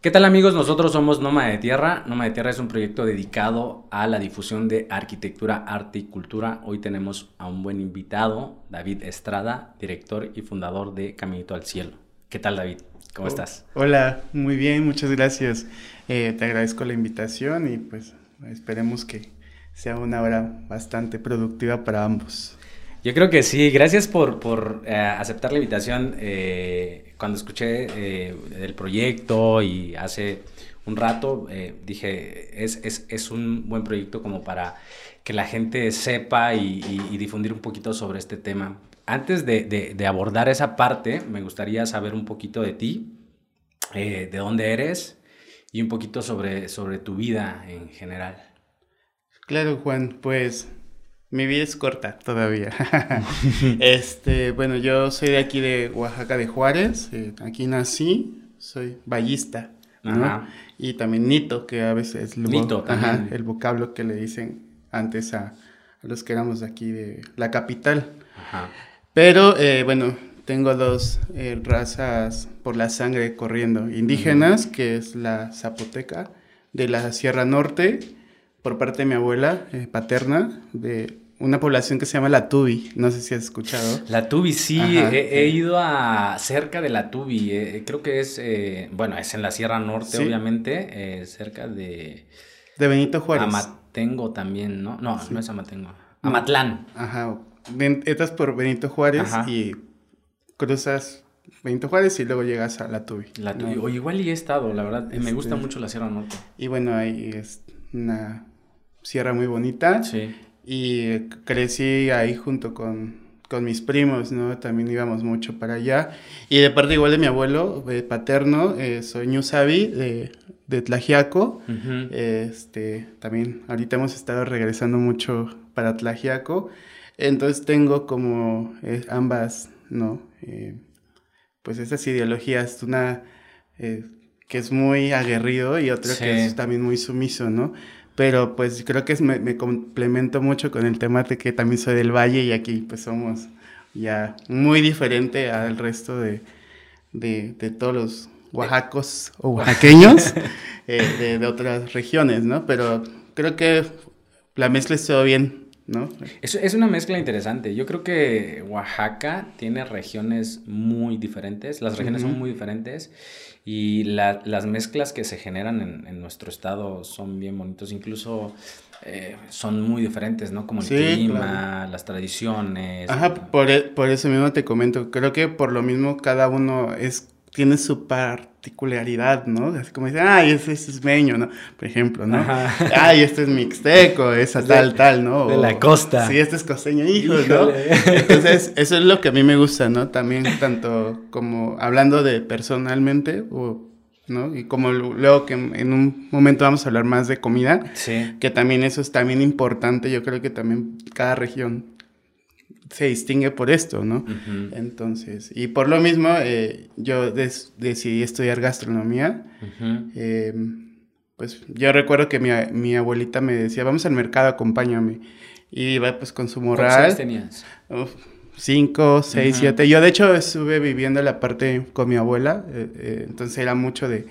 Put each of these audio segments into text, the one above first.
¿Qué tal amigos? Nosotros somos Noma de Tierra. Noma de Tierra es un proyecto dedicado a la difusión de arquitectura, arte y cultura. Hoy tenemos a un buen invitado, David Estrada, director y fundador de Caminito al Cielo. ¿Qué tal David? ¿Cómo Oh, estás? Hola, muy bien, muchas gracias. Eh, te agradezco la invitación y pues esperemos que sea una hora bastante productiva para ambos. Yo creo que sí. Gracias por, por eh, aceptar la invitación. Eh, cuando escuché eh, el proyecto y hace un rato, eh, dije, es, es, es, un buen proyecto como para que la gente sepa y, difundir un poquito sobre este tema. Antes de, de, de, abordar esa parte, me gustaría saber un poquito de ti, eh, de dónde eres y un poquito sobre, sobre tu vida en general. Claro, Juan, pues mi vida es corta todavía. este, bueno, yo soy de aquí de Oaxaca de Juárez, eh, aquí nací, soy ballista, ¿no? Ajá. Y también nito, que a veces el, nito, ajá, el vocablo que le dicen antes a, a, los que éramos de aquí de la capital. Ajá. Pero eh, bueno, tengo dos eh, razas por la sangre corriendo, indígenas, que es la zapoteca de la Sierra Norte, por parte de mi abuela eh, paterna, de una población que se llama La Tubi. No sé si has escuchado. La Tubi, sí, he, he, ido a cerca de La Tubi. Eh, creo que es, eh, bueno, es en la Sierra Norte, sí. obviamente, eh, cerca de. De Benito Juárez. Amatengo también, ¿no? No, sí. no es Amatengo. Amatlán. Ajá. Entras por Benito Juárez Ajá. y cruzas Benito Juárez y luego llegas a La Tubi. La Tubi. ¿no? O igual y he estado, la verdad. Este... Me gusta mucho la Sierra Norte. Y bueno, ahí es una sierra muy bonita. Sí. Y crecí ahí junto con, con, mis primos, ¿no? También íbamos mucho para allá. Y de parte igual de mi abuelo eh, paterno, eh, soy Ñusabi de, de Tlajiaco. Uh -huh. este, también ahorita hemos estado regresando mucho para Tlajiaco. Entonces tengo como eh, ambas, ¿no? Eh, pues esas ideologías, una que es muy aguerrido y otra sí. que es también muy sumiso, ¿no? Pero pues creo que es, me, me, complemento mucho con el tema de que también soy del valle y aquí pues somos ya muy diferente al resto de, de, de todos los oaxacos o oaxaqueños eh, de, de, otras regiones, ¿no? Pero creo que la mezcla estuvo bien, ¿no? Es, es una mezcla interesante. Yo creo que Oaxaca tiene regiones muy diferentes, las regiones uh -huh. son muy diferentes y la, las mezclas que se generan en, en, nuestro estado son bien bonitos, incluso eh, son muy diferentes, ¿no? Como el sí, clima, claro. las tradiciones. Ajá, por, e, por eso mismo te comento, creo que por lo mismo cada uno es tiene su particularidad, ¿no? Así como dicen, ay, ese es ismeño, ¿no? Por ejemplo, ¿no? Ajá. Ay, este es mixteco, esa tal, de, tal, ¿no? De la costa. Sí, este es costeño, hijo, ¿no? Entonces, eso es lo que a mí me gusta, ¿no? También tanto como hablando de personalmente, o, ¿no? Y como luego que en un momento vamos a hablar más de comida, sí. que también eso es también importante, yo creo que también cada región se distingue por esto, ¿no? Uh -huh. Entonces, y por lo mismo, eh, yo decidí estudiar gastronomía. Uh -huh. eh, pues yo recuerdo que mi, mi, abuelita me decía, vamos al mercado, acompáñame. Y iba pues con su morral. ¿Cuántos años tenías? Uf, cinco, seis, uh -huh. siete. Yo de hecho estuve viviendo la parte con mi abuela, eh, eh, entonces era mucho de,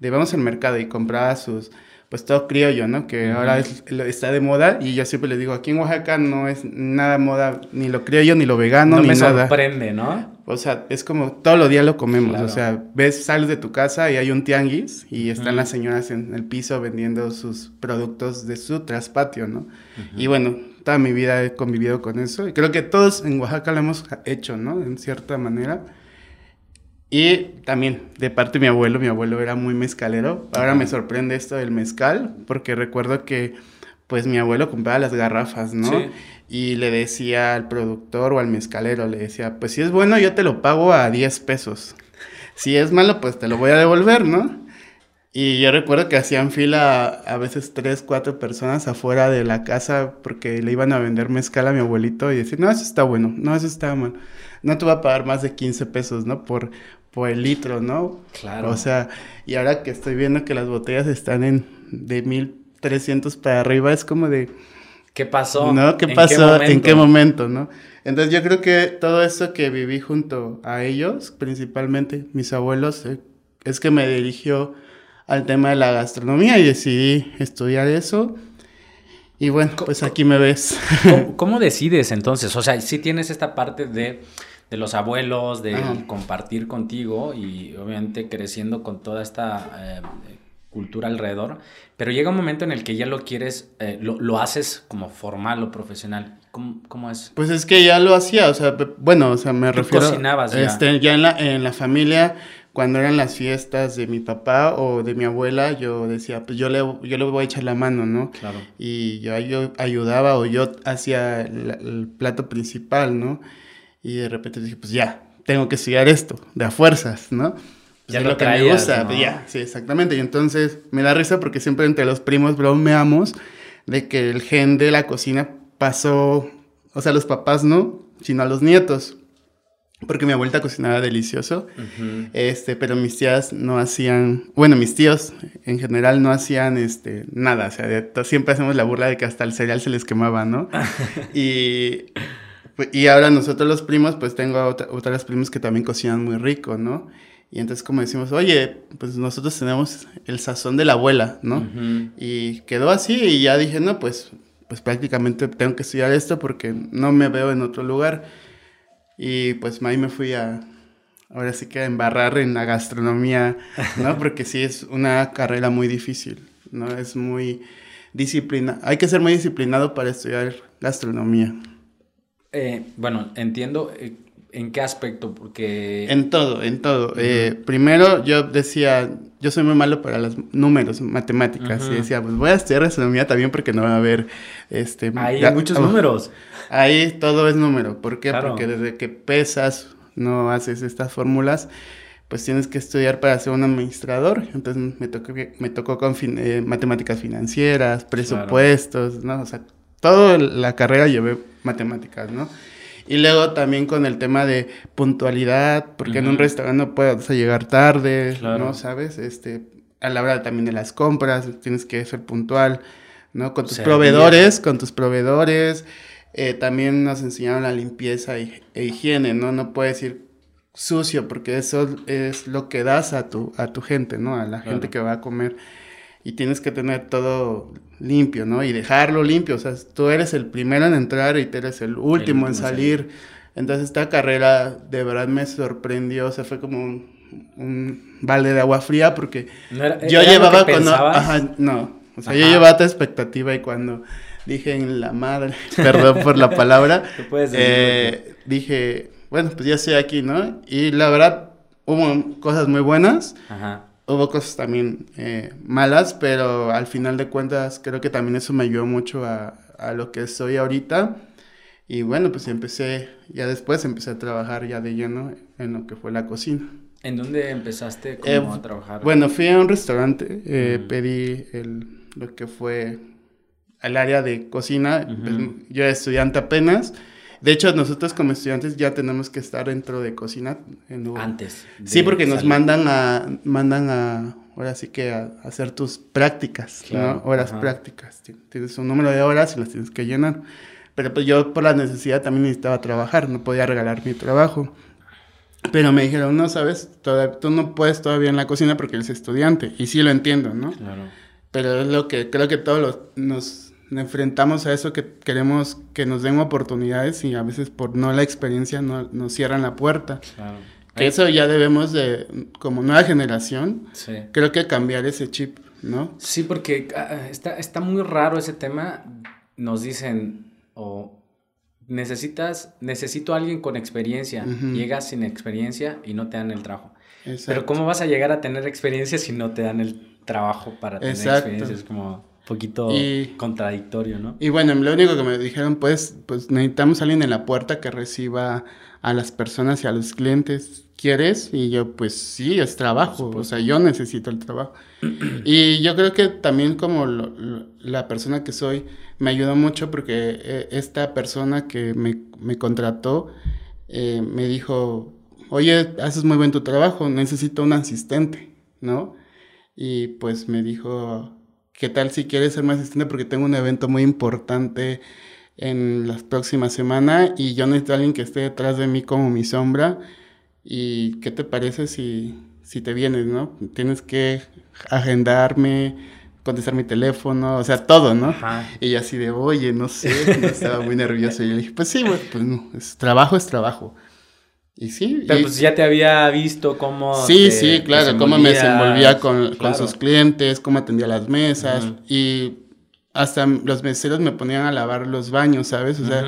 de vamos al mercado y compraba sus pues todo criollo, ¿no? Que uh -huh. ahora es, está de moda y yo siempre les digo, aquí en Oaxaca no es nada moda, ni lo criollo, ni lo vegano, no ni me nada. sorprende, ¿no? O sea, es como todos los días lo comemos, claro. o sea, ves, sales de tu casa y hay un tianguis y están uh -huh. las señoras en el piso vendiendo sus productos de su traspatio, ¿no? Uh -huh. Y bueno, toda mi vida he convivido con eso y creo que todos en Oaxaca lo hemos hecho, ¿no? En cierta manera. Y también de parte de mi abuelo, mi abuelo era muy mezcalero. Ahora me sorprende esto del mezcal, porque recuerdo que pues mi abuelo compraba las garrafas, ¿no? Sí. Y le decía al productor o al mezcalero, le decía, pues si es bueno yo te lo pago a 10 pesos. Si es malo, pues te lo voy a devolver, ¿no? Y yo recuerdo que hacían fila a veces tres, cuatro personas afuera de la casa porque le iban a vender mezcal a mi abuelito y decir, no, eso está bueno, no, eso está mal. No te va a pagar más de 15 pesos, ¿no? Por, por el litro, ¿no? Claro. O sea, y ahora que estoy viendo que las botellas están en de 1300 para arriba, es como de... ¿Qué pasó? ¿No? ¿Qué pasó? ¿En qué momento, no? Entonces yo creo que todo eso que viví junto a ellos, principalmente mis abuelos, eh, es que me dirigió al tema de la gastronomía y decidí estudiar eso. Y bueno, pues aquí me ves. ¿Cómo, decides entonces? O sea, si tienes esta parte de, de los abuelos, de compartir contigo y obviamente creciendo con toda esta eh, cultura alrededor, pero llega un momento en el que ya lo quieres, eh, lo, lo, haces como formal o profesional. ¿Cómo, ¿Cómo, es? Pues es que ya lo hacía, o sea, bueno, o sea, me refiero... cocinabas ya. Este, ya en la, en la familia cuando eran las fiestas de mi papá o de mi abuela, yo decía, pues yo le, yo le voy a echar la mano, ¿no? Claro. Y yo, yo ayudaba o yo hacía el, plato principal, ¿no? Y de repente dije, pues ya, tengo que estudiar esto, de a fuerzas, ¿no? Pues ya lo, que me gusta, pues ya, sí, exactamente. Y entonces me da risa porque siempre entre los primos bromeamos de que el gen de la cocina pasó, o sea, los papás no, sino a los nietos porque mi abuelita cocinaba delicioso, este, pero mis tías no hacían, bueno, mis tíos en general no hacían este, nada, o sea, siempre hacemos la burla de que hasta el cereal se les quemaba, ¿no? y, y ahora nosotros los primos, pues tengo otra, otras primos que también cocinan muy rico, ¿no? Y entonces como decimos, oye, pues nosotros tenemos el sazón de la abuela, ¿no? Y quedó así y ya dije, no, pues, pues prácticamente tengo que estudiar esto porque no me veo en otro lugar. Y pues ahí me fui a, ahora sí que a embarrar en la gastronomía, ¿no? Porque sí es una carrera muy difícil, ¿no? Es muy disciplina, hay que ser muy disciplinado para estudiar gastronomía. Eh, bueno, entiendo eh, en qué aspecto, porque... En todo, en todo. Eh, primero yo decía, yo soy muy malo para los números, matemáticas, y decía, pues voy a estudiar gastronomía también porque no va a haber, este... Hay muchos números. Ahí todo es número. ¿Por qué? Porque desde que pesas, no haces estas fórmulas, pues tienes que estudiar para ser un administrador. Entonces me tocó, me tocó con eh, matemáticas financieras, presupuestos, ¿no? O sea, toda la carrera llevé matemáticas, ¿no? Y luego también con el tema de puntualidad, porque en un restaurante no puedes llegar tarde, ¿no? ¿Sabes? Este, a la hora también de las compras, tienes que ser puntual, ¿no? Con tus proveedores, con tus proveedores. Eh, también nos enseñaron la limpieza e higiene, ¿no? No puedes ir sucio porque eso es lo que das a tu, a tu gente, ¿no? A la gente que va a comer. Y tienes que tener todo limpio, ¿no? Y dejarlo limpio. O sea, tú eres el primero en entrar y tú eres el último en salir. Entonces esta carrera de verdad me sorprendió. O sea, fue como un, balde de agua fría porque yo llevaba cuando... Ajá, no. O sea, yo llevaba esta expectativa y cuando dije en la madre, perdón por la palabra, eh, dije, bueno, pues ya estoy aquí, ¿no? Y la verdad, hubo cosas muy buenas, hubo cosas también eh, malas, pero al final de cuentas creo que también eso me ayudó mucho a, a lo que soy ahorita. Y bueno, pues empecé, ya después empecé a trabajar ya de lleno en lo que fue la cocina. ¿En dónde empezaste como eh, a trabajar? Bueno, fui a un restaurante, pedí el, lo que fue al área de cocina. Pues, yo era estudiante apenas. De hecho, nosotros como estudiantes ya tenemos que estar dentro de cocina. En Antes. Sí, porque nos mandan a, mandan a, ahora sí que a, hacer tus prácticas, ¿no? Horas prácticas. Tienes un número de horas y las tienes que llenar. Pero pues yo por la necesidad también necesitaba trabajar, no podía regalar mi trabajo. Pero me dijeron, no, sabes, tú no puedes todavía en la cocina porque eres estudiante. Y sí lo entiendo, ¿no? Claro. Pero es lo que creo que todos nos enfrentamos a eso que queremos que nos den oportunidades y a veces por no la experiencia no, nos cierran la puerta. Claro. Que eso ya debemos de, como nueva generación, creo que cambiar ese chip, ¿no? Sí, porque ah, está, está muy raro ese tema. Nos dicen, o necesitas, necesito a alguien con experiencia. Llegas sin experiencia y no te dan el trabajo. Pero ¿cómo vas a llegar a tener experiencia si no te dan el trabajo para tener experiencia? Es como poquito contradictorio, ¿no? Y bueno, lo único que me dijeron, pues, pues necesitamos a alguien en la puerta que reciba a las personas y a los clientes. ¿Quieres? Y yo, pues sí, es trabajo, o sea, yo necesito el trabajo. y yo creo que también como la persona que soy, me ayudó mucho porque eh, esta persona que me, me contrató eh, me dijo, oye, haces muy bien tu trabajo, necesito un asistente, ¿no? Y pues me dijo, ¿Qué tal si quieres ser más asistente? Porque tengo un evento muy importante en las próximas semanas y yo necesito a alguien que esté detrás de mí como mi sombra. ¿Y qué te parece si, si te vienes, no? Tienes que agendarme, contestar mi teléfono, o sea, todo, ¿no? Y así de, oye, no sé, estaba muy nervioso. Y yo le dije, pues sí, pues no, es, trabajo es trabajo. Y sí. Pero pues ya te había visto cómo. Sí, sí, claro, cómo me desenvolvía con, con, sus clientes, cómo atendía las mesas. Y hasta los meseros me ponían a lavar los baños, ¿sabes? O sea,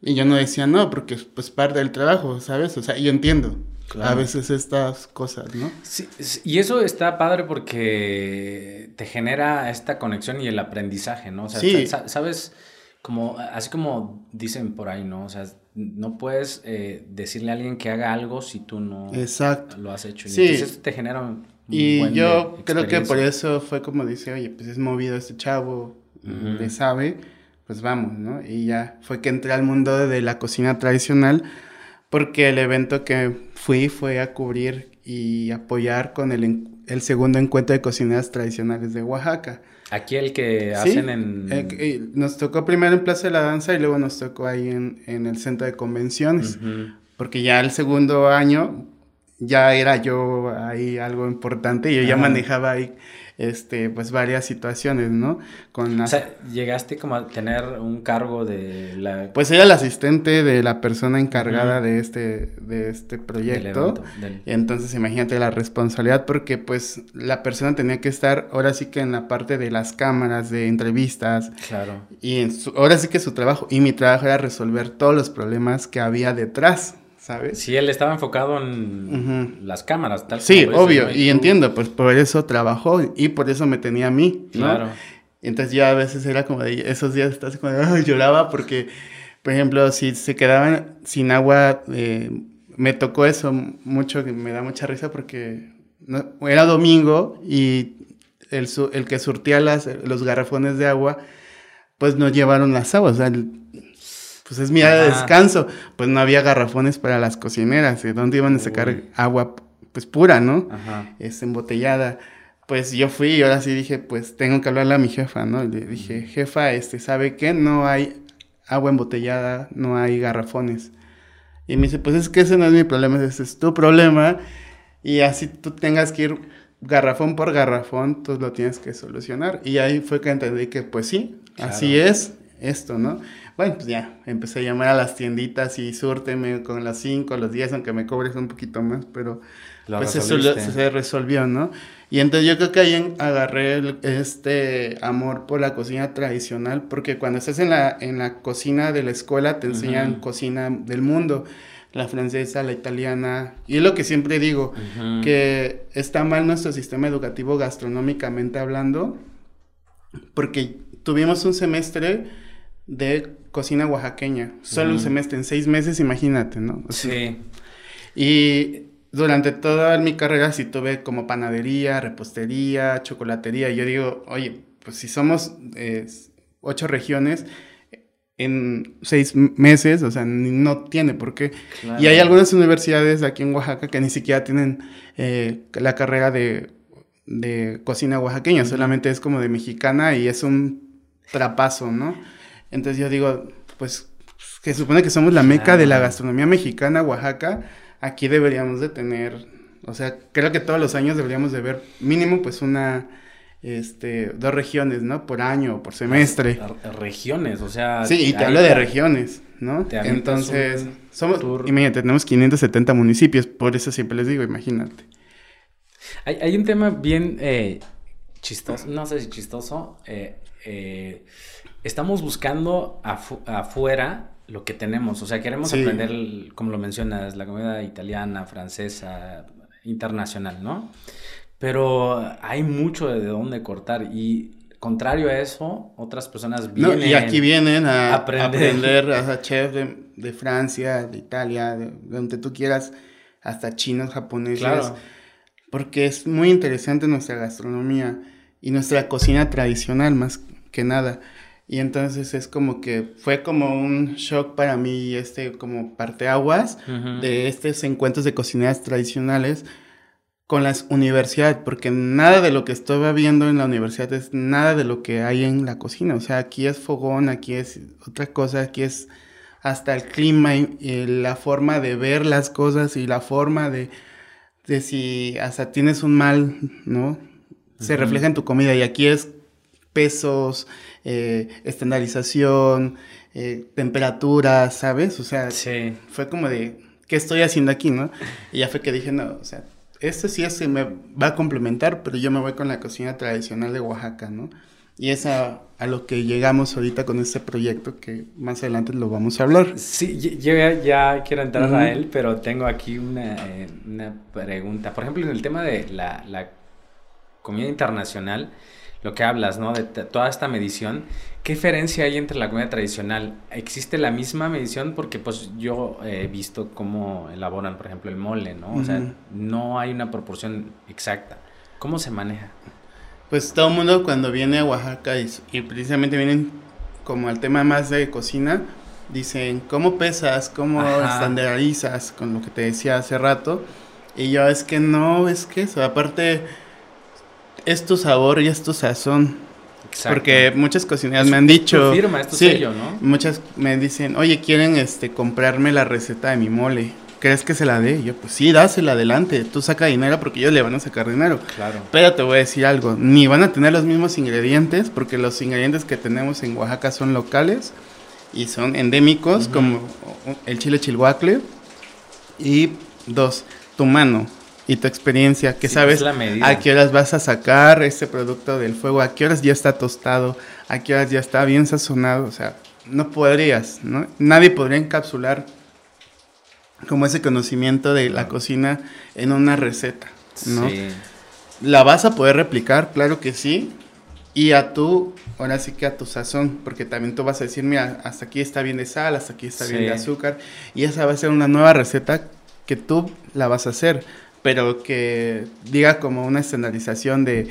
y yo no decía no, porque pues parte del trabajo, ¿sabes? O sea, yo entiendo. A veces estas cosas, ¿no? Sí, y eso está padre porque te genera esta conexión y el aprendizaje, ¿no? O sea, sí. sabes, como, así como dicen por ahí, ¿no? O sea, no puedes eh, decirle a alguien que haga algo si tú no lo has hecho. sí. Entonces te genera un Y yo creo que por eso fue como dice, oye, pues es movido este chavo, le sabe, pues vamos, ¿no? Y ya fue que entré al mundo de la cocina tradicional porque el evento que fui fue a cubrir y apoyar con el, el segundo encuentro de cocineras tradicionales de Oaxaca. Aquí el que hacen en... Eh, eh, nos tocó primero en Plaza de la Danza y luego nos tocó ahí en, en el centro de convenciones, porque ya el segundo año ya era yo ahí algo importante, y yo ya manejaba ahí este, pues varias situaciones, ¿no? Con o sea, llegaste como a tener un cargo de la... Pues era el asistente de la persona encargada de este, de este proyecto. Entonces imagínate la responsabilidad porque pues la persona tenía que estar ahora sí que en la parte de las cámaras, de entrevistas. Claro. Y en ahora sí que su trabajo, y mi trabajo era resolver todos los problemas que había detrás ¿sabes? Sí, él estaba enfocado en las cámaras, tal Sí, obvio, y, entiendo, pues por eso trabajó y por eso me tenía a mí, ¿no? Claro. Entonces ya a veces era como de, esos días estás como de, lloraba porque, por ejemplo, si se quedaban sin agua, eh, me tocó eso mucho, me da mucha risa porque era domingo y el, el que surtía las, los garrafones de agua, pues no llevaron las aguas, o sea, pues es mi área de descanso. Pues no había garrafones para las cocineras. ¿De dónde iban a sacar agua pues pura, no? Ajá. Es embotellada. Pues yo fui y ahora sí dije, pues tengo que hablarle a mi jefa, ¿no? le dije, jefa, este, ¿sabe qué? No hay agua embotellada, no hay garrafones. Y me dice, pues es que ese no es mi problema, ese es tu problema. Y así tú tengas que ir garrafón por garrafón, tú lo tienes que solucionar. Y ahí fue que entendí que, pues sí, así es esto, ¿no? Bueno, pues ya, empecé a llamar a las tienditas y súrteme con las 5, los 10, aunque me cobres un poquito más, pero pues eso se resolvió, ¿no? Y entonces yo creo que ahí agarré este amor por la cocina tradicional, porque cuando estás en la, en la cocina de la escuela te enseñan cocina del mundo, la francesa, la italiana, y es lo que siempre digo, que está mal nuestro sistema educativo gastronómicamente hablando, porque tuvimos un semestre de cocina oaxaqueña. Solo un semestre, en seis meses, imagínate, ¿no? sí. Y durante toda mi carrera sí tuve como panadería, repostería, chocolatería. Yo digo, oye, pues si somos eh, ocho regiones, en seis meses, o sea, no tiene por qué. Y hay algunas universidades aquí en Oaxaca que ni siquiera tienen eh, la carrera de, de cocina oaxaqueña, solamente es como de mexicana y es un trapazo, ¿no? Entonces yo digo, pues que supone que somos la meca de la gastronomía mexicana, Oaxaca, aquí deberíamos de tener, o sea, creo que todos los años deberíamos de ver mínimo pues una, este, dos regiones, ¿no? Por año o por semestre. Regiones, o sea. Sí, y te hablo de regiones, ¿no? Entonces, somos, imagínate, tenemos 570 municipios, por eso siempre les digo, imagínate. Hay, hay un tema bien eh, chistoso, no sé si chistoso, eh, eh, estamos buscando afuera lo que tenemos. O sea, queremos aprender, como lo mencionas, la comida italiana, francesa, internacional, ¿no? Pero hay mucho de dónde cortar y contrario a eso, otras personas vienen. y aquí vienen a aprender, a chef de, Francia, de Italia, de, donde tú quieras, hasta chinos, japoneses. Porque es muy interesante nuestra gastronomía y nuestra cocina tradicional, más que nada. Y entonces es como que fue como un shock para mí, este, como parteaguas de estos encuentros de cocineras tradicionales con las universidades, porque nada de lo que estaba viendo en la universidad es nada de lo que hay en la cocina. O sea, aquí es fogón, aquí es otra cosa, aquí es hasta el clima y, la forma de ver las cosas y la forma de, de si hasta tienes un mal, ¿no? se refleja en tu comida y aquí es pesos, eh, estandarización, eh, temperatura, ¿sabes? O sea, fue como de, ¿qué estoy haciendo aquí, no? Y ya fue que dije, no, o sea, esto sí es, me va a complementar, pero yo me voy con la cocina tradicional de Oaxaca, ¿no? Y es a, lo que llegamos ahorita con este proyecto que más adelante lo vamos a hablar. Sí, yo ya, quiero entrar a él, pero tengo aquí una, eh, una, pregunta. Por ejemplo, en el tema de la, la comida internacional, lo que hablas, ¿no? De toda esta medición, ¿qué diferencia hay entre la comida tradicional? ¿Existe la misma medición? Porque pues yo he visto cómo elaboran, por ejemplo, el mole, ¿no? O sea, no hay una proporción exacta. ¿Cómo se maneja? Pues todo el mundo cuando viene a Oaxaca y, precisamente vienen como al tema más de cocina, dicen, ¿cómo pesas? ¿Cómo estandarizas? Con lo que te decía hace rato. Y yo, es que no, es que eso, aparte es tu sabor y es tu sazón. Exacto. Porque muchas cocineras me han dicho. firma, es tu sello, ¿no? Muchas me dicen, oye, quieren este comprarme la receta de mi mole. ¿Crees que se la dé? yo, pues sí, dásela adelante. Tú saca dinero porque ellos le van a sacar dinero. Claro. Pero te voy a decir algo. Ni van a tener los mismos ingredientes porque los ingredientes que tenemos en Oaxaca son locales y son endémicos, como el chile chilhuacle. Y dos, tu mano y tu experiencia, que sabes a qué horas vas a sacar este producto del fuego, a qué horas ya está tostado, a qué horas ya está bien sazonado, o sea, no podrías, ¿no? Nadie podría encapsular como ese conocimiento de la cocina en una receta, ¿no? Sí. La vas a poder replicar, claro que sí, y a tu, ahora sí que a tu sazón, porque también tú vas a decir, mira, hasta aquí está bien de sal, hasta aquí está bien de azúcar, y esa va a ser una nueva receta que tú la vas a hacer pero que diga como una estandarización de,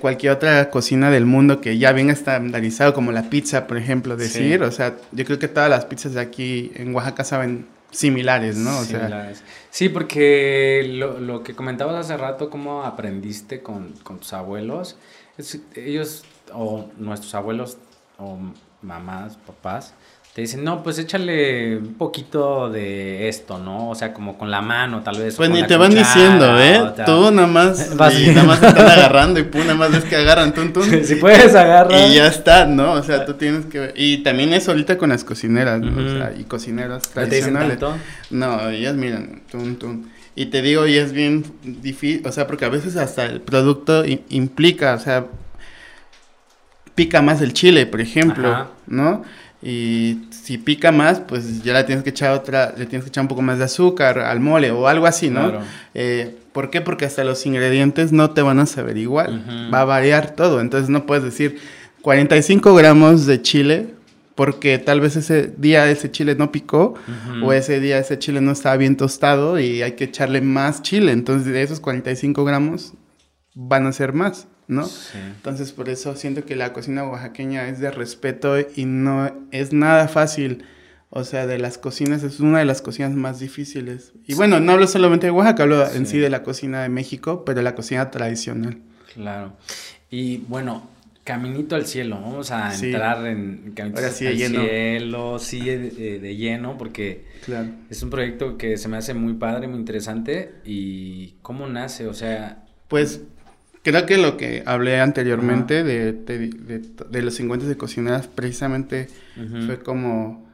cualquier otra cocina del mundo que ya bien estandarizado, como la pizza, por ejemplo, decir, o sea, yo creo que todas las pizzas de aquí en Oaxaca saben similares, ¿no? O sí, porque lo, que comentabas hace rato, cómo aprendiste con, con tus abuelos, ellos, o nuestros abuelos, o mamás, papás, te dicen, no, pues échale un poquito de esto, ¿no? O sea, como con la mano, tal vez. Pues ni te van diciendo, ¿eh? Tú nada más, y nada más te están agarrando y tú nada más ves que agarran, tun, tun. si puedes agarrar. Y ya está, ¿no? O sea, tú tienes que Y también es ahorita con las cocineras, ¿no? O sea, y cocineras tradicionales. ¿Te dicen No, ellas miran, tun, tun. Y te digo, y es bien difícil, o sea, porque a veces hasta el producto implica, o sea, pica más el chile, por ejemplo, ¿no? Y si pica más, pues ya le tienes que echar otra, le tienes que echar un poco más de azúcar al mole o algo así, ¿no? Eh, ¿Por qué? Porque hasta los ingredientes no te van a saber igual. Va a variar todo. Entonces no puedes decir 45 gramos de chile porque tal vez ese día ese chile no picó o ese día ese chile no estaba bien tostado y hay que echarle más chile. Entonces de esos 45 gramos van a ser más. ¿No? Entonces por eso siento que la cocina oaxaqueña es de respeto y no es nada fácil. O sea, de las cocinas es una de las cocinas más difíciles. Y bueno, no hablo solamente de Oaxaca, hablo en sí de la cocina de México, pero de la cocina tradicional. Claro. Y bueno, Caminito al cielo, vamos a entrar en Caminito al cielo, sí, de, de, lleno, porque claro. es un proyecto que se me hace muy padre, muy interesante. ¿Y cómo nace? O sea... Pues Creo que lo que hablé anteriormente de, de, los 50 de cocineras precisamente fue como,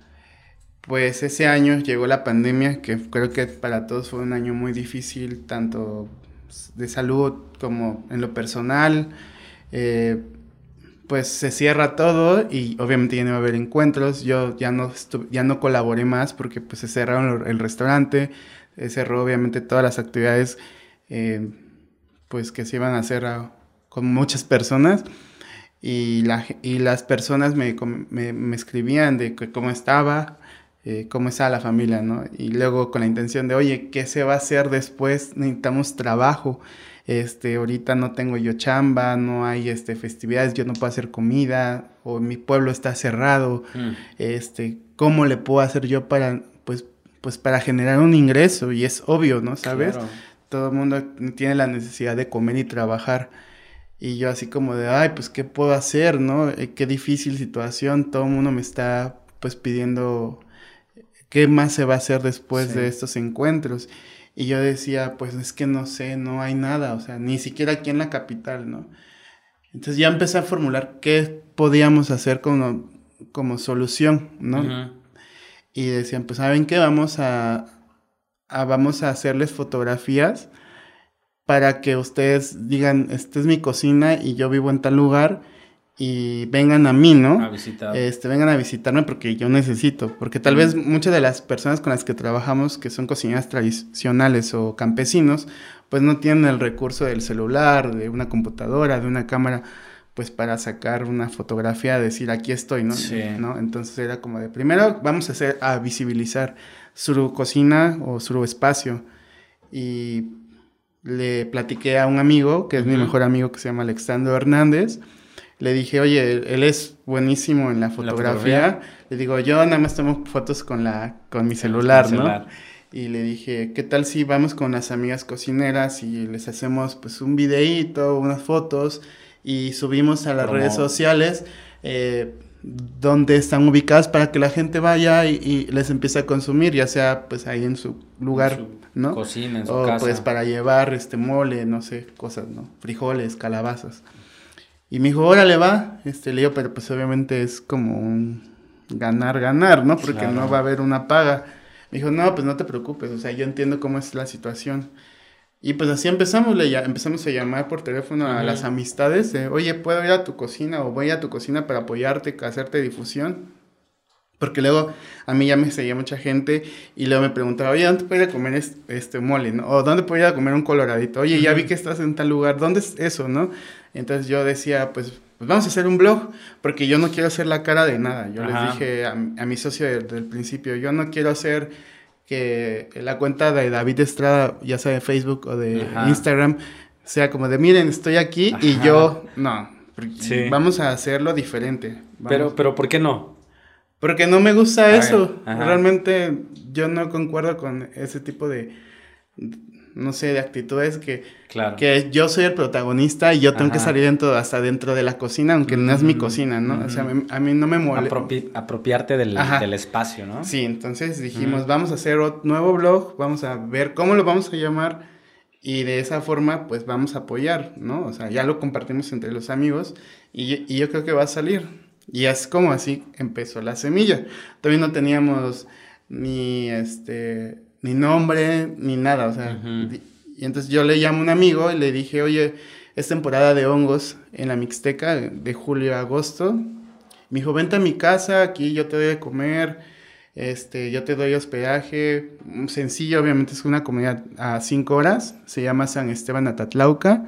pues ese año llegó la pandemia, que creo que para todos fue un año muy difícil, tanto de salud como en lo personal. Eh, pues se cierra todo y obviamente ya no va a haber encuentros. Yo ya no, ya no colaboré más porque pues se cerraron el restaurante, se cerró obviamente todas las actividades. Eh, pues que se iban a hacer con muchas personas y, la, y las personas me, me, escribían de cómo estaba, eh, cómo estaba la familia, ¿no? Y luego con la intención de, oye, ¿qué se va a hacer después? Necesitamos trabajo. Este, ahorita no tengo yo chamba, no hay este, festividades, yo no puedo hacer comida, o mi pueblo está cerrado. Mm. Este, ¿cómo le puedo hacer yo para, pues, pues para generar un ingreso? Y es obvio, ¿no? ¿Sabes? Todo el mundo tiene la necesidad de comer y trabajar. Y yo así como de, ay, pues, ¿qué puedo hacer, no? Eh, qué difícil situación, todo el mundo me está, pues, pidiendo qué más se va a hacer después de estos encuentros. Y yo decía, pues es que no sé, no hay nada, o sea, ni siquiera aquí en la capital, ¿no? Entonces ya empecé a formular qué podíamos hacer como, como solución, ¿no? Y decían, pues ¿saben qué? Vamos a, a, vamos a hacerles fotografías para que ustedes digan, esta es mi cocina y yo vivo en tal lugar y vengan a mí, ¿no? A visitar. Este, vengan a visitarme porque yo necesito, porque tal vez muchas de las personas con las que trabajamos, que son cocineras tradicionales o campesinos, pues no tienen el recurso del celular, de una computadora, de una cámara, pues para sacar una fotografía, decir aquí estoy, ¿no? Sí. ¿no? Entonces era como de, primero vamos a hacer, a visibilizar su cocina o su espacio. Y le platiqué a un amigo, que es mi mejor amigo, que se llama Alexandro Hernández, le dije, oye, él es buenísimo en la fotografía. Le digo, yo nada más tomo fotos con, la, con mi celular, ¿no? Y le dije, ¿qué tal si vamos con las amigas cocineras y les hacemos pues un videíto, unas fotos y subimos a las redes sociales eh, donde están ubicadas para que la gente vaya y, les empiece a consumir, ya sea pues ahí en su lugar, En su ¿no? cocina, en su o casa. pues para llevar este mole, no sé, cosas, ¿no? Frijoles, calabazas. Y me dijo, órale, va. Este, le digo, pero pues obviamente es como un ganar, ganar, ¿no? Porque Claro. no va a haber una paga. Me dijo, no, pues no te preocupes, o sea, yo entiendo cómo es la situación. Y pues así empezamos, le empezamos a llamar por teléfono a las amistades de, oye, ¿puedo ir a tu cocina o voy a tu cocina para apoyarte, hacerte difusión? Porque luego a mí ya me seguía mucha gente y luego me preguntaba, oye, ¿dónde puedo ir a comer es- este mole? ¿no? O ¿dónde puedo ir a comer un coloradito? Oye, ya vi que estás en tal lugar, ¿dónde es eso, no? Entonces yo decía, pues, pues vamos a hacer un blog, porque yo no quiero hacer la cara de nada. Yo Ajá. les dije a, a mi socio desde el principio, yo no quiero hacer que la cuenta de David Estrada, ya sea de Facebook o de Ajá. Instagram, sea como de, miren, estoy aquí y yo, no, Sí. vamos a hacerlo diferente. Vamos. Pero, pero, ¿por qué no? Porque no me gusta A eso. Realmente yo no concuerdo con ese tipo de, no sé, de actitudes que, Claro. que yo soy el protagonista y yo tengo que salir dentro, hasta dentro de la cocina, aunque no es mi Mm, cocina, ¿no? O sea, me- a mí no me molesta. Apropi- apropiarte del, del espacio, ¿no? Sí, entonces dijimos, Ujú. vamos a hacer otro nuevo blog, vamos a ver cómo lo vamos a llamar y de esa forma pues vamos a apoyar, ¿no? O sea, ya lo compartimos entre los amigos y, y yo creo que va a salir. Y es como así empezó la semilla. Todavía no teníamos ni este ni nombre ni nada, o sea, y entonces yo le llamo a un amigo y le dije, "Oye, es temporada de hongos en la Mixteca de julio a agosto." Me dijo, "Vente a mi casa, aquí yo te doy de comer." Este, yo te doy hospedaje, mm, sencillo, obviamente es una comunidad a cinco horas, se llama San Esteban Atatlauca,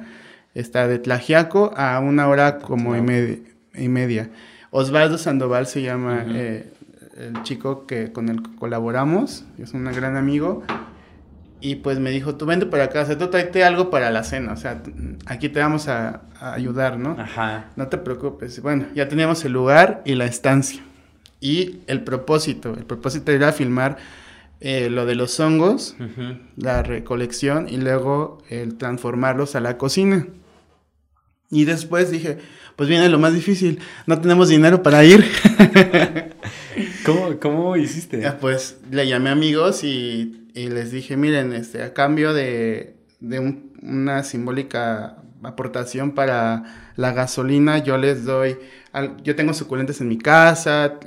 está de Tlajiaco a una hora como y, med- y media. Osvaldo Sandoval se llama eh, el chico que, con el que colaboramos, es un gran amigo, y pues me dijo, tú vente para acá, o sea, tú tráete algo para la cena, o sea, aquí te vamos a, a ayudar, ¿no? Ajá. No te preocupes. Bueno, ya teníamos el lugar y la estancia. Y el propósito. El propósito era filmar eh, lo de los hongos, la recolección y luego el transformarlos a la cocina. Y después dije, pues viene lo más difícil. No tenemos dinero para ir. ¿Cómo, cómo hiciste? Ya, pues le llamé amigos y, y les dije, miren, este, a cambio de, de un- una simbólica aportación para la gasolina, yo les doy, al- yo tengo suculentes en mi casa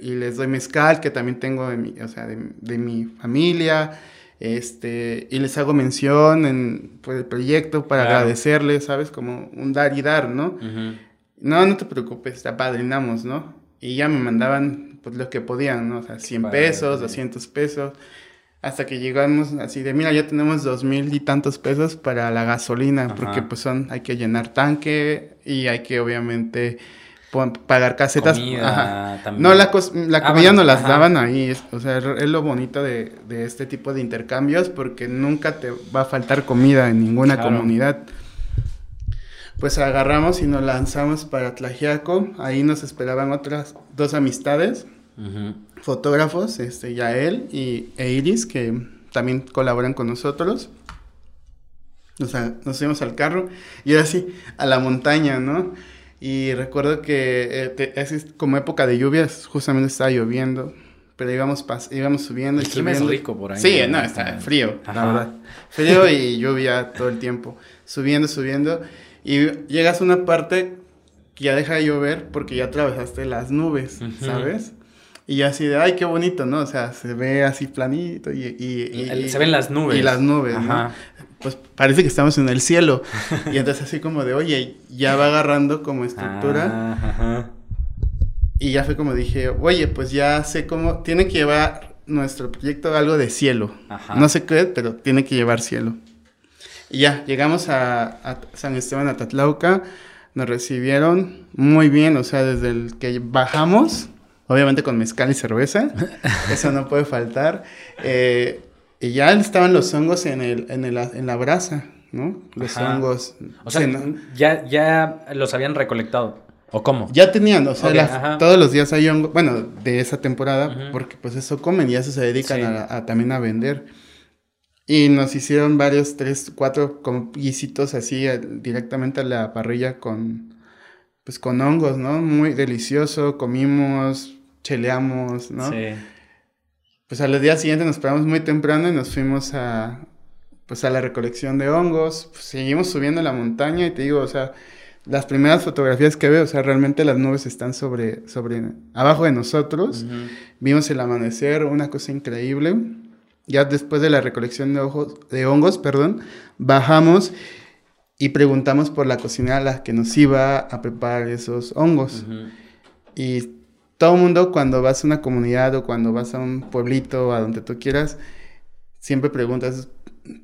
y les doy mezcal que también tengo de mi, o sea, de, de mi familia, este, y les hago mención en pues, el proyecto para Claro. agradecerles, ¿sabes? Como un dar y dar, ¿no? No, no te preocupes, te apadrinamos, ¿no? Y ya me mandaban pues lo que podían, ¿no? O sea, 100 padre. pesos, 200 pesos, hasta que llegamos así de, mira, ya tenemos dos mil y tantos pesos para la gasolina, Ajá. porque pues son, hay que llenar tanque y hay que obviamente pagar casetas. Comida Ajá. también. No, la, la Ah, comida bueno, no las ajá. daban ahí, o sea, es lo bonito de, de este tipo de intercambios, porque nunca te va a faltar comida en ninguna Claro. comunidad. Pues agarramos y nos lanzamos para Tlajiaco. Ahí nos esperaban otras dos amistades, Fotógrafos, este, Yael y e Iris, que también colaboran con nosotros. O sea, nos fuimos al carro y ahora sí, a la montaña, ¿no? Y recuerdo que eh, te- es como época de lluvias, justamente estaba lloviendo. pero íbamos, íbamos subiendo. El clima es rico por ahí. Sí, no, está frío, la verdad. Frío y lluvia todo el tiempo. Subiendo, subiendo. Y llegas a una parte que ya deja de llover porque ya atravesaste las nubes, ¿sabes? Y así de, ay, qué bonito, ¿no? O sea, se ve así planito y... y, se ven las nubes. Y las nubes, ¿no? Pues parece que estamos en el cielo. y entonces así como de, oye, ya va agarrando como estructura. Ah, ajá. Y ya fue como dije, oye, pues ya sé cómo, tiene que llevar nuestro proyecto algo de cielo. Ajá. No sé qué, pero tiene que llevar cielo. Y ya, llegamos a, San Esteban Atatlauca, nos recibieron muy bien, o sea, desde el que bajamos, obviamente con mezcal y cerveza, eso no puede faltar. Eh, y ya estaban los hongos en, el, en, el, en la brasa, ¿no? Los hongos. O sea, ya, ya los habían recolectado. ¿O cómo? Ya tenían, o sea, todos los días hay hongos, bueno, de esa temporada, porque pues eso comen y eso se dedican a, también a vender. Y nos hicieron varios, tres, cuatro como guisitos así directamente a la parrilla con, pues con hongos, ¿no? Muy delicioso, comimos, cheleamos, ¿no? Sí. Pues al día siguiente nos paramos muy temprano y nos fuimos a, pues a la recolección de hongos, pues, seguimos subiendo la montaña y te digo, o sea, las primeras fotografías que veo, o sea, realmente las nubes están sobre, sobre, abajo de nosotros. Vimos el amanecer, una cosa increíble. Ya después de la recolección de, ojos, de hongos, perdón, bajamos y preguntamos por la cocinera a la que nos iba a preparar esos hongos. Y todo el mundo cuando vas a una comunidad o cuando vas a un pueblito, a donde tú quieras, siempre preguntas,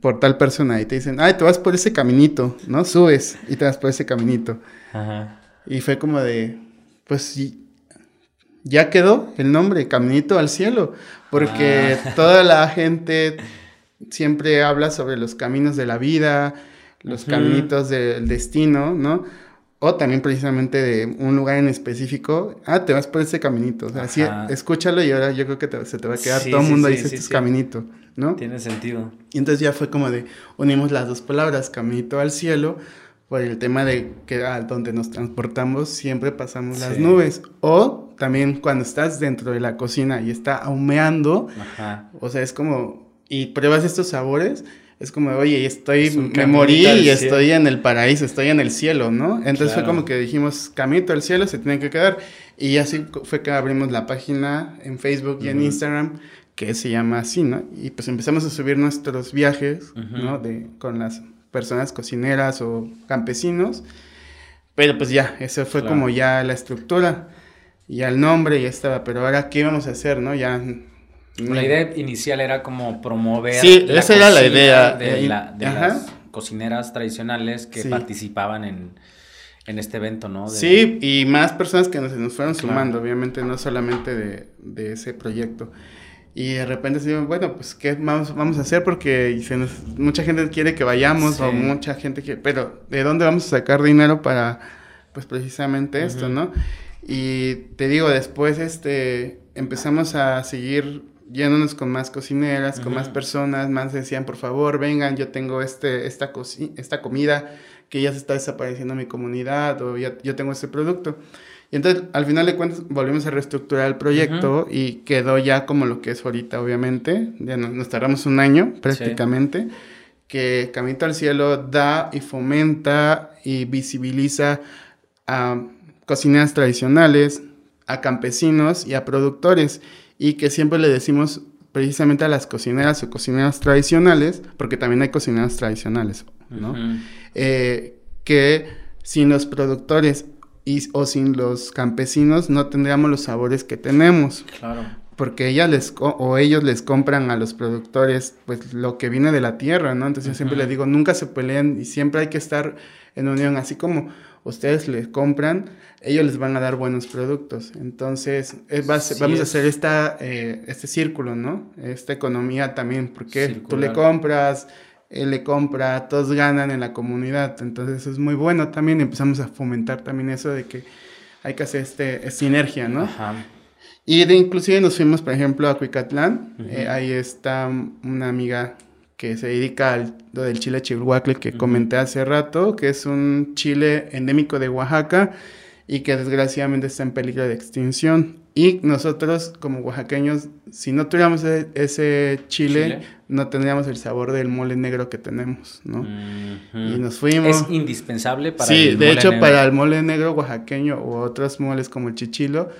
por tal persona y te dicen, ay, te vas por ese caminito, ¿no? Subes y te vas por ese caminito. Ajá. Y fue como de, pues ya quedó el nombre, Caminito al Cielo, porque ah. toda la gente siempre habla sobre los caminos de la vida, los caminitos del destino, ¿no? O también precisamente de un lugar en específico, ah, te vas por ese caminito, o sea, así, escúchalo y ahora yo creo que se te va a quedar, todo el mundo dice, este es caminito. ¿no? Tiene sentido. Y entonces ya fue como de, unimos las dos palabras, caminito al cielo, por el tema de que a donde nos transportamos siempre pasamos las nubes. O también cuando estás dentro de la cocina y está humeando, o sea, es como, y pruebas estos sabores, es como, oye, estoy, me morí y estoy en el paraíso, estoy en el cielo, ¿no? Entonces fue como que dijimos, caminito al cielo se tiene que quedar. Y así fue que abrimos la página en Facebook y en Instagram que se llama así, ¿no? Y pues empezamos a subir nuestros viajes, ¿no? De, con las personas cocineras o campesinos. Pero pues ya, eso fue como ya la estructura, ya el nombre, ya estaba. Pero ahora, ¿qué íbamos a hacer, no? Ya... La idea inicial era como promover... Sí, esa era la idea. De, las cocineras tradicionales que participaban en, en este evento, ¿no? Sí, y más personas que nos, nos fueron sumando, obviamente, no solamente de, de ese proyecto. Y de repente se bueno, pues, ¿qué vamos, vamos a hacer? Porque mucha gente quiere que vayamos o mucha gente quiere, pero ¿de dónde vamos a sacar dinero para, pues, precisamente esto, no? Y te digo, después, este, empezamos a seguir yéndonos con más cocineras, con más personas, más decían, por favor, vengan, yo tengo este, esta, esta comida que ya se está desapareciendo en mi comunidad o ya, yo tengo este producto. Y entonces, al final de cuentas, volvimos a reestructurar el proyecto y quedó ya como lo que es ahorita, obviamente. Ya nos, tardamos un año prácticamente. Que Camino al Cielo da y fomenta y visibiliza a cocineras tradicionales, a campesinos y a productores. Y que siempre le decimos precisamente a las cocineras o cocineras tradicionales, porque también hay cocineras tradicionales, ¿no? Eh, que sin los productores o sin los campesinos no tendríamos los sabores que tenemos. Claro. Porque ellas les o ellos les compran a los productores pues lo que viene de la tierra, ¿no? Entonces yo siempre les digo, nunca se peleen y siempre hay que estar en unión, así como ustedes les compran, ellos les van a dar buenos productos. Entonces, vamos a hacer esta, eh, este círculo, ¿no? Esta economía también, porque tú le compras, él le compra, todos ganan en la comunidad. Entonces eso es muy bueno también. Empezamos a fomentar también eso de que hay que hacer este, sinergia, ¿no? Ajá. Y de inclusive nos fuimos, por ejemplo, a Cuicatlán. Eh, ahí está una amiga que se dedica al lo del chile chihuacle que comenté hace rato, que es un chile endémico de Oaxaca y que desgraciadamente está en peligro de extinción. Y nosotros como oaxaqueños, si no tuviéramos e- ese chile, Chile. no tendríamos el sabor del mole negro que tenemos, ¿no? Y nos fuimos. Es indispensable para sí, el de mole hecho, negro. para el mole negro oaxaqueño u otros moles como el chichilo,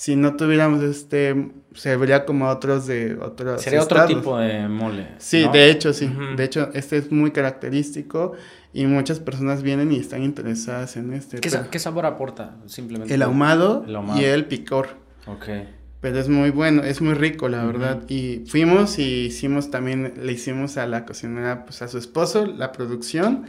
si no tuviéramos este, se vería como otros de otros Sería otro tipo de mole. Sí, ¿no? de hecho, sí. De hecho, este es muy característico y muchas personas vienen y están interesadas en este. ¿Qué, pero sa- qué sabor aporta? Simplemente. el ahumado, El ahumado. y el picor. Ok. Pero es muy bueno, es muy rico, la verdad. Y fuimos y hicimos también, le hicimos a la cocinera, pues a su esposo, la producción.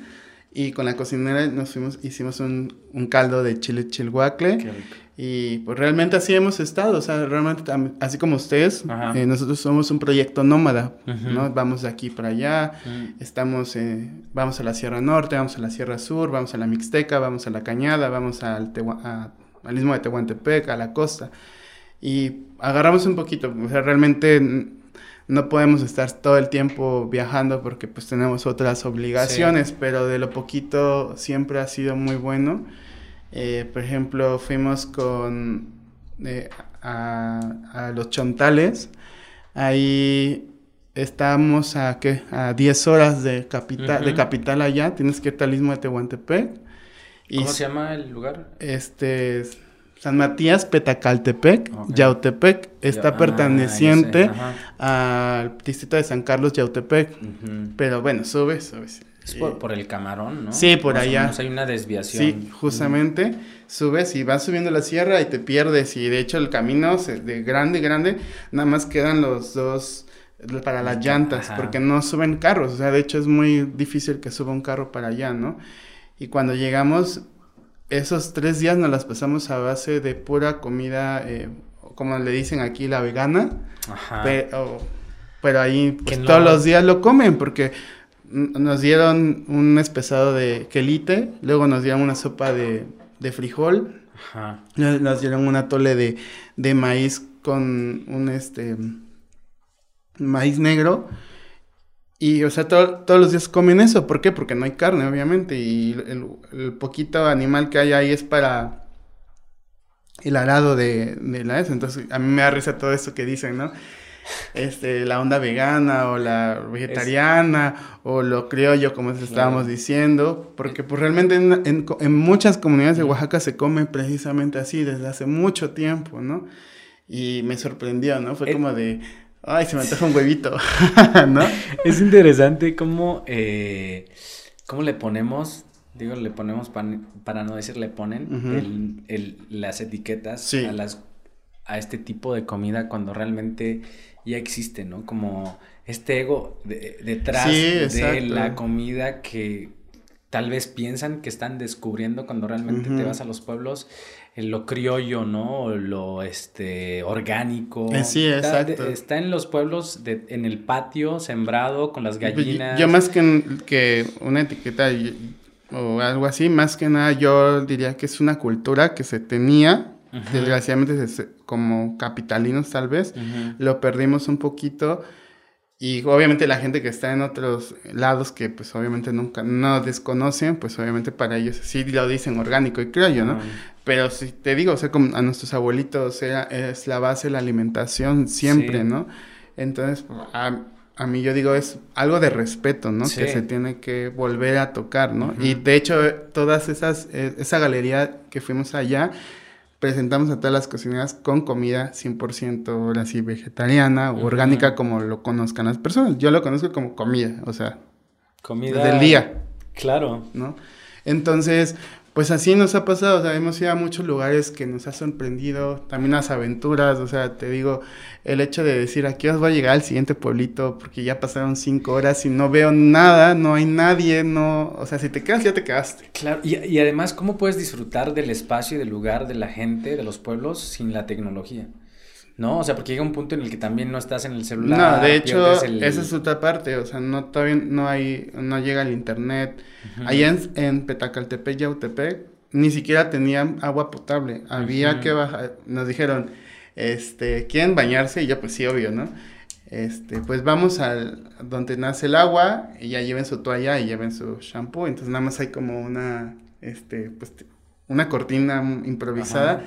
Y con la cocinera nos fuimos, hicimos un, un caldo de chile chilhuacle. Qué rico. Y pues realmente así hemos estado, o sea, realmente así como ustedes, eh, nosotros somos un proyecto nómada. ¿no? Vamos de aquí para allá, estamos, eh, vamos a la Sierra Norte, vamos a la Sierra Sur, vamos a la Mixteca, vamos a la Cañada, vamos al, a- al Istmo de Tehuantepec, a la costa. Y agarramos un poquito, o sea, realmente no podemos estar todo el tiempo viajando porque pues tenemos otras obligaciones, pero de lo poquito siempre ha sido muy bueno. Eh, por ejemplo, fuimos con eh, a, a los chontales. Ahí estamos a, ¿qué? a 10 horas de capital, de capital allá. Tienes que ir al istmo de Tehuantepec. Y ¿Cómo se llama el lugar? este San Matías, Petacaltepec. Yautepec, está ah, perteneciente al distrito de San Carlos, Yautepec. Pero bueno, subes, subes. Es por, por el camarón, ¿no? Sí, por Más o allá. menos hay una desviación. Sí, justamente subes y vas subiendo la sierra y te pierdes y de hecho el camino se- de grande, grande, nada más quedan los dos para las llantas, Ajá. porque no suben carros, o sea, de hecho es muy difícil que suba un carro para allá, ¿no? Y cuando llegamos, esos tres días nos las pasamos a base de pura comida, eh, como le dicen aquí, la vegana, Ajá. pero, pero ahí pues, Que no- todos los días lo comen porque nos dieron un espesado de quelite, luego nos dieron una sopa de, de frijol, Ajá. nos dieron un atole de, de maíz con un este maíz negro. Y, o sea, to- todos los días comen eso. ¿Por qué? Porque no hay carne, obviamente. Y el, el poquito animal que hay ahí es para el arado de, de la eso. Entonces, a mí me da risa todo esto que dicen, ¿no? Este, la onda vegana o la vegetariana o lo criollo, como les estábamos diciendo. Porque, pues, realmente en, en co- en muchas comunidades de Oaxaca se come precisamente así desde hace mucho tiempo, ¿no? Y me sorprendió, ¿no? Fue Eh, como de, ay, se me antoja un huevito, ¿no? Es interesante cómo, eh, cómo le ponemos, digo, le ponemos pan- para no decir le ponen el- el- las etiquetas Sí. a las a este tipo de comida cuando realmente ya existe, ¿no? Como este ego de- detrás Sí, de la comida que tal vez piensan que están descubriendo cuando realmente te vas a los pueblos en lo criollo, ¿no? Lo este orgánico. Eh, sí, Está- exacto. Está en los pueblos de- en el patio sembrado con las gallinas. Yo más que, que una etiqueta o algo así, más que nada yo diría que es una cultura que se tenía, Desgraciadamente como capitalinos tal vez, lo perdimos un poquito y obviamente la gente que está en otros lados que pues obviamente nunca no desconocen, pues obviamente para ellos sí lo dicen orgánico y criollo, ¿no? Ah. Pero si te digo, o sea, como a nuestros abuelitos era, es la base la alimentación siempre, Sí. ¿no? Entonces, a, a mí yo digo, es algo de respeto, ¿no? Que se tiene que volver a tocar, ¿no? Y de hecho, todas esas, eh, esa galería que fuimos allá, presentamos a todas las cocineras con comida 100% ahora sí vegetariana o orgánica como lo conozcan las personas. Yo lo conozco como comida, o sea, Comida. del día. Claro. ¿no? Entonces, pues así nos ha pasado, o sea, hemos ido a muchos lugares que nos ha sorprendido, también las aventuras, o sea, te digo, el hecho de decir, aquí os va a llegar al siguiente pueblito, porque ya pasaron cinco horas y no veo nada, no hay nadie, no, o sea, si te quedas, ya te quedaste. Claro. Y, y además, ¿cómo puedes disfrutar del espacio y del lugar, de la gente, de los pueblos sin la tecnología? ¿No? O sea, porque llega un punto en el que también no estás en el celular. No, de hecho, el- esa es otra parte, o sea, no todavía no hay, no llega el internet. Ujú. Allá en, en Petacaltepec, Yautepec, ni siquiera tenían agua potable. Había que bajar, nos dijeron, este, ¿quieren bañarse? Y yo, pues sí, obvio, ¿no? Este, pues vamos al donde nace el agua y ya lleven su toalla y lleven su shampoo. Entonces nada más hay como una, este, pues, una cortina improvisada.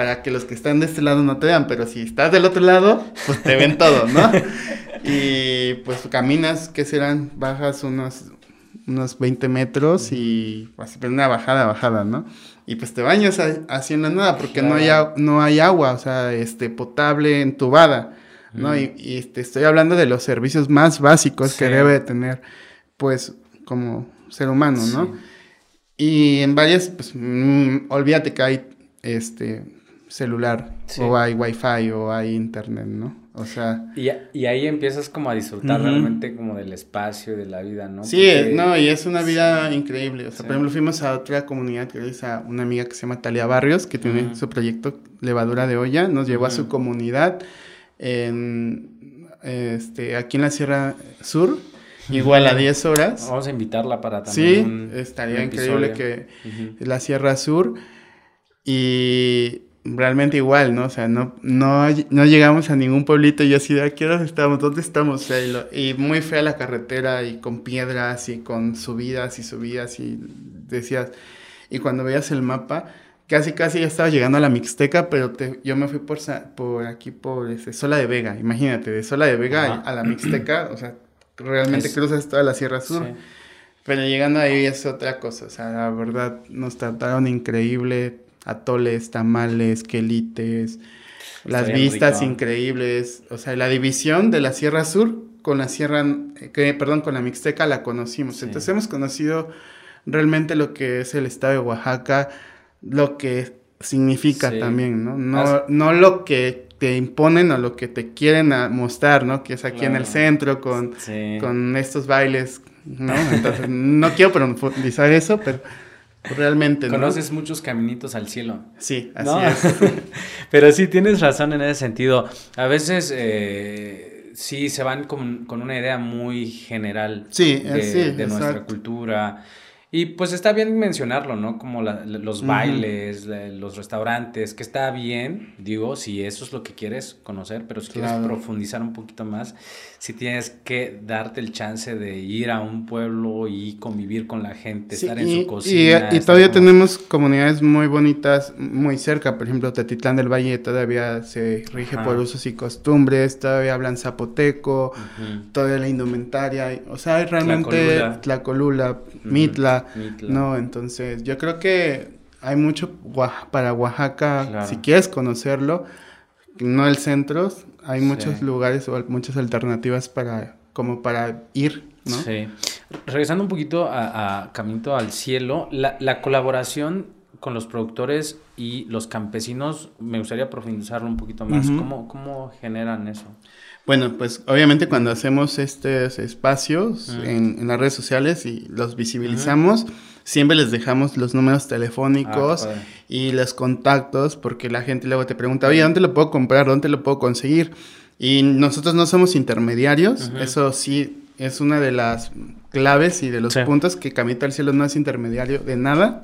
Para que los que están de este lado no te vean, pero si estás del otro lado, pues te ven todo, ¿no? y pues caminas, ¿qué serán? Bajas unos, unos 20 metros y así, pues una bajada, bajada, ¿no? Y pues te bañas haciendo nada porque no, hay, no hay agua, o sea, este, potable, entubada, ¿no? Y, y te este, estoy hablando de los servicios más básicos que debe tener, pues, como ser humano, ¿no? Y en varias, pues, mm, olvídate que hay, este, celular, o hay wifi, o hay internet, ¿no? O sea... Y, y ahí empiezas como a disfrutar realmente como del espacio y de la vida, ¿no? Sí, no, y es una vida increíble. O sea, por ejemplo, fuimos a otra comunidad que es a una amiga que se llama Talia Barrios, que tiene su proyecto Levadura de Olla, nos llevó a su comunidad en, este, aquí en la Sierra Sur, igual a 10 horas. Vamos a invitarla para también. Sí, estaría increíble que la Sierra Sur y realmente igual, ¿no? O sea, no, no, no llegamos a ningún pueblito y así de, ¿a qué hora estamos? ¿Dónde estamos? y, muy fea la carretera y con piedras y con subidas y subidas y decías, y cuando veías el mapa, casi casi ya estaba llegando a la Mixteca, pero yo me fui por, por aquí, por ese, Sola de Vega, imagínate, de Sola de Vega a la Mixteca, o sea, realmente cruzas toda la Sierra Sur. Pero llegando ahí es otra cosa, o sea, la verdad nos trataron increíble, atoles, tamales, quelites, las vistas increíbles, o sea, la división de la Sierra Sur con la Sierra, que, perdón, con la Mixteca la conocimos. Entonces hemos conocido realmente lo que es el estado de Oaxaca, lo que significa también, ¿no? No, no lo que te imponen o lo que te quieren mostrar, ¿no? Que es aquí en el centro con, con estos bailes, ¿no? Entonces, no quiero profundizar eso, pero Realmente, ¿no? Conoces muchos caminitos al cielo. Sí, así es. Pero sí, tienes razón en ese sentido. A veces eh, sí se van con, una idea muy general sí, de, de nuestra cultura. Y pues está bien mencionarlo, ¿no? Como los bailes, los restaurantes, que está bien, digo, si eso es lo que quieres conocer, pero si quieres profundizar un poquito más, si tienes que darte el chance de ir a un pueblo y convivir con la gente, estar en su cocina. Y, todavía tenemos comunidades muy bonitas muy cerca, por ejemplo, Tetitlán del Valle todavía se rige por usos y costumbres, todavía hablan zapoteco, toda la indumentaria, o sea, hay realmente Tlacolula, Mitla ¿no? Entonces, yo creo que hay mucho para Oaxaca, si quieres conocerlo, no el centro, hay muchos lugares o muchas alternativas para, como para ir, ¿no? Sí. Regresando un poquito a, a Camino al Cielo, la, la colaboración con los productores y los campesinos, me gustaría profundizarlo un poquito más. ¿Cómo, ¿Cómo, generan eso? Bueno, pues obviamente cuando hacemos estos espacios en, las redes sociales y los visibilizamos, siempre les dejamos los números telefónicos ah, y los contactos porque la gente luego te pregunta, oye, ¿dónde lo puedo comprar? ¿Dónde lo puedo conseguir? Y nosotros no somos intermediarios, eso sí es una de las claves y de los puntos que Camita al Cielo no es intermediario de nada.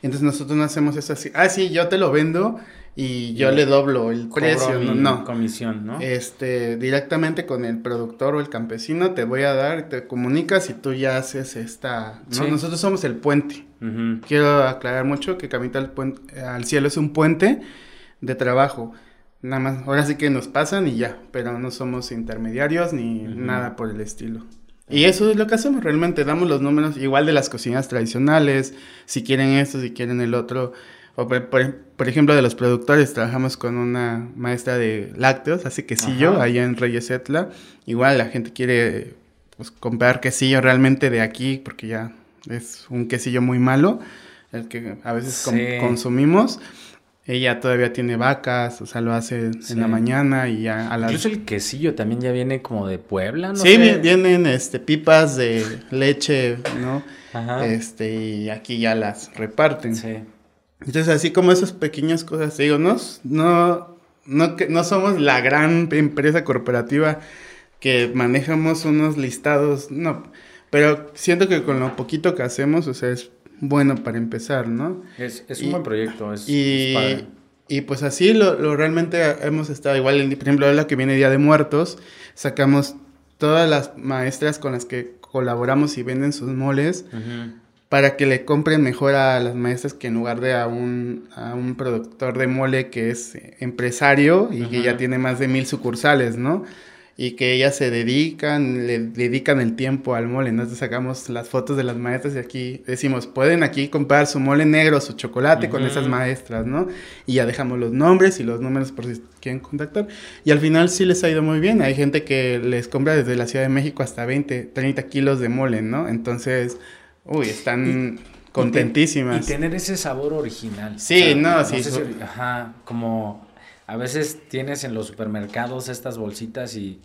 Entonces nosotros no hacemos eso así, ah, sí, yo te lo vendo y yo le doblo el precio, no, no. comisión, ¿no? Este, directamente con el productor o el campesino te voy a dar, te comunicas y tú ya haces esta, ¿no? Nosotros somos el puente. Quiero aclarar mucho que Capital al Cielo es un puente de trabajo. Nada más, ahora sí que nos pasan y ya, pero no somos intermediarios ni nada por el estilo. Y eso es lo que hacemos, realmente damos los números igual de las cocinas tradicionales, si quieren esto, si quieren el otro. O por, ejemplo, de los productores, trabajamos con una maestra de lácteos, hace quesillo, allá en Reyes Etla. Igual la gente quiere pues, comprar quesillo realmente de aquí, porque ya es un quesillo muy malo, el que a veces consumimos. Ella todavía tiene vacas, o sea, lo hace en la mañana y ya a las... Incluso el quesillo también ya viene como de Puebla, ¿no? Sí, vienen este, pipas de leche, ¿no? Ajá. Este, y aquí ya las reparten. Sí. Entonces, así como esas pequeñas cosas, digo, no, no, no, no somos la gran empresa corporativa que manejamos unos listados, no, pero siento que con lo poquito que hacemos, o sea, es bueno para empezar, ¿no? Es, un buen proyecto, es, y, y pues así lo, realmente hemos estado igual, por ejemplo, la que viene Día de Muertos, sacamos todas las maestras con las que colaboramos y venden sus moles, para que le compren mejor a las maestras que en lugar de a un, a un productor de mole que es empresario y que ya tiene más de mil sucursales, ¿no? y que ellas se dedican, le dedican el tiempo al mole. Entonces sacamos las fotos de las maestras y aquí decimos, pueden aquí comprar su mole negro, su chocolate con esas maestras, ¿no? Y ya dejamos los nombres y los números por si quieren contactar. Y al final sí les ha ido muy bien. Hay gente que les compra desde la Ciudad de México hasta 20, 30 kilos de mole, ¿no? Entonces, uy, están... contentísimas. Y, tener ese sabor original. Sí, no, sí. ajá, como a veces tienes en los supermercados estas bolsitas y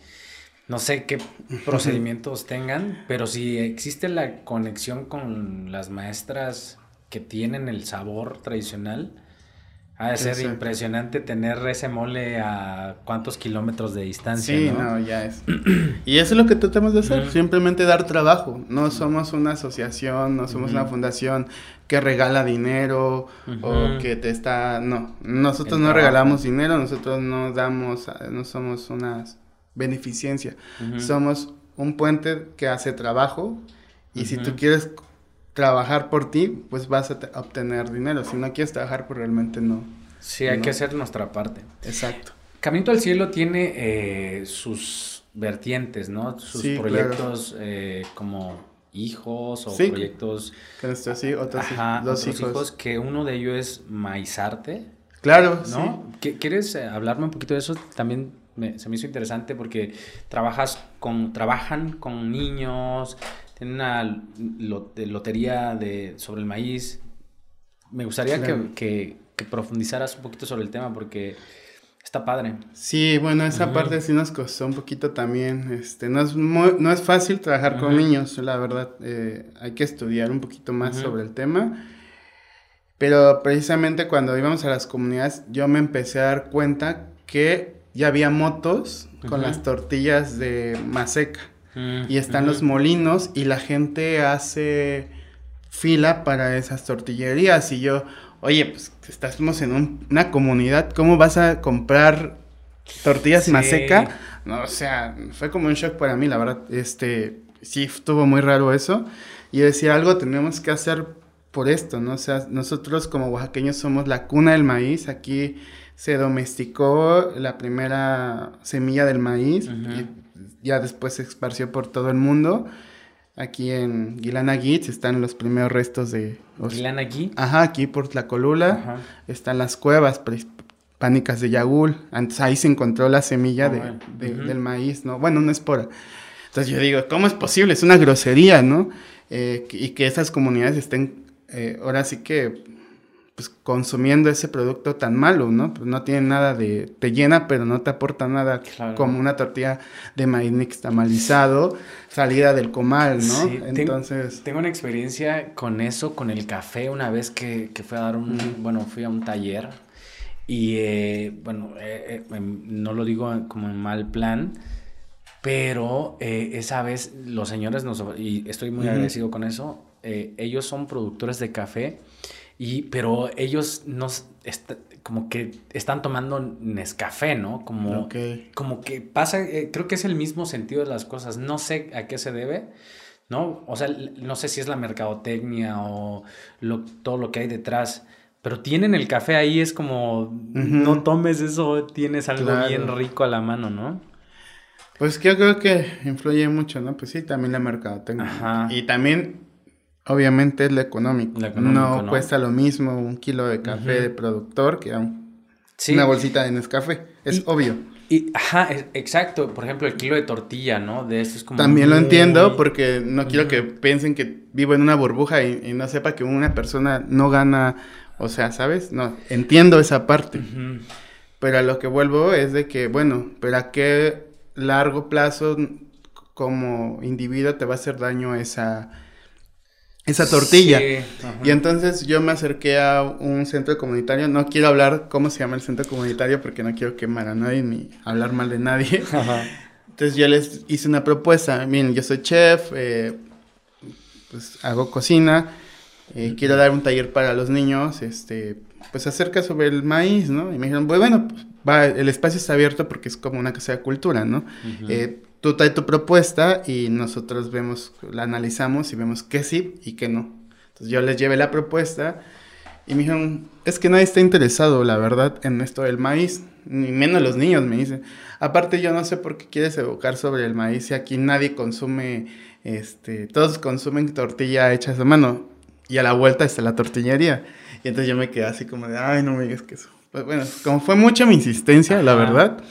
no sé qué procedimientos tengan, pero si existe la conexión con las maestras que tienen el sabor tradicional, ha de ser impresionante tener ese mole a cuántos kilómetros de distancia. Sí, no, ya es. y eso es lo que tratamos de hacer, simplemente dar trabajo. No somos una asociación, no somos una fundación que regala dinero o que te está... No, nosotros no regalamos dinero, nosotros no damos, no somos una beneficencia. Somos un puente que hace trabajo y si tú quieres trabajar por ti, pues vas a obtener dinero. Si no quieres trabajar, pues realmente no. Sí, hay que hacer nuestra parte. Exacto. Camino al Cielo tiene eh, sus vertientes, ¿no? Sus proyectos eh, como hijos o proyectos. sí, otros, dos hijos. Que uno de ellos es Maizarte. Claro, ¿no? ¿Quieres eh, hablarme un poquito de eso? También se me hizo interesante porque trabajas con, trabajan con niños, tiene una lotería de, sobre el maíz. Me gustaría que, profundizaras un poquito sobre el tema porque está padre. Sí, bueno, esa parte sí nos costó un poquito también. Este, no, es no es fácil trabajar con niños, la verdad. Eh, hay que estudiar un poquito más sobre el tema. Pero precisamente cuando íbamos a las comunidades, yo me empecé a dar cuenta que ya había motos con las tortillas de maseca y están los molinos y la gente hace fila para esas tortillerías. Y yo, oye, pues estamos en una comunidad, ¿cómo vas a comprar tortillas maseca? No, o sea, fue como un shock para mí, la verdad, este, sí, estuvo muy raro eso. Y decía, algo tenemos que hacer por esto, ¿no? O sea, nosotros como oaxaqueños somos la cuna del maíz, aquí se domesticó la primera semilla del maíz, ya después se esparció por todo el mundo. Aquí en Guilana están los primeros restos de... Los... ¿Guilana Ajá, aquí por la colula están las cuevas pánicas de Yagul. Antes ahí se encontró la semilla oh, de, del maíz, ¿no? Bueno, una espora. Entonces yo digo, ¿cómo es posible? Es una grosería, ¿no? Eh, y que esas comunidades estén, eh, ahora sí que pues, consumiendo ese producto tan malo, ¿no? Pues no tiene nada de, te llena, pero no te aporta nada como una tortilla de maíz nixtamalizado, salida del comal, ¿no? Entonces... Tengo, una experiencia con eso, con el café, una vez que, que fui a dar un, bueno, fui a un taller y, eh, bueno, eh, eh, em, no lo digo como en mal plan, pero esa vez los señores nos, y estoy muy agradecido con eso, ellos son productores de café y, pero ellos nos, como que están tomando Nescafé, ¿no? Como, como que pasa, eh, creo que es el mismo sentido de las cosas. No sé a qué se debe, ¿no? O sea, no sé si es la mercadotecnia o lo, todo lo que hay detrás. Pero tienen el café ahí, es como, no tomes eso, tienes algo bien rico a la mano, ¿no? Pues yo creo que influye mucho, ¿no? Pues sí, también la mercadotecnia. Ajá. Y también Obviamente es lo económico. no, cuesta lo mismo un kilo de café de productor que una bolsita de Nescafé. Es obvio. Y, ajá, exacto. Por ejemplo, el kilo de tortilla, ¿no? De esto es como. También lo entiendo porque no quiero que piensen que vivo en una burbuja y, no sepa que una persona no gana. O sea, ¿sabes? No, entiendo esa parte. Pero a lo que vuelvo es de que, bueno, pero a qué largo plazo como individuo te va a hacer daño esa esa tortilla. y entonces yo me acerqué a un centro comunitario. No quiero hablar cómo se llama el centro comunitario porque no quiero quemar a nadie ni hablar mal de nadie. Entonces yo les hice una propuesta. Miren, yo soy chef, eh, pues hago cocina, eh, quiero dar un taller para los niños, este, pues acerca sobre el maíz, ¿no? Y me dijeron, bueno, pues, va, el espacio está abierto porque es como una casa de cultura, ¿no? Tú traes tu propuesta y nosotros vemos, la analizamos y vemos que sí y que no. Entonces yo les llevé la propuesta y me dijeron, es que nadie está interesado, la verdad, en esto del maíz, ni menos los niños, me dicen. Aparte yo no sé por qué quieres evocar sobre el maíz si aquí nadie consume, este, todos consumen tortilla hecha a mano y a la vuelta está la tortillería. Y entonces yo me quedé así como de, ay, no me digas que eso. Pues bueno, como fue mucha mi insistencia, la verdad,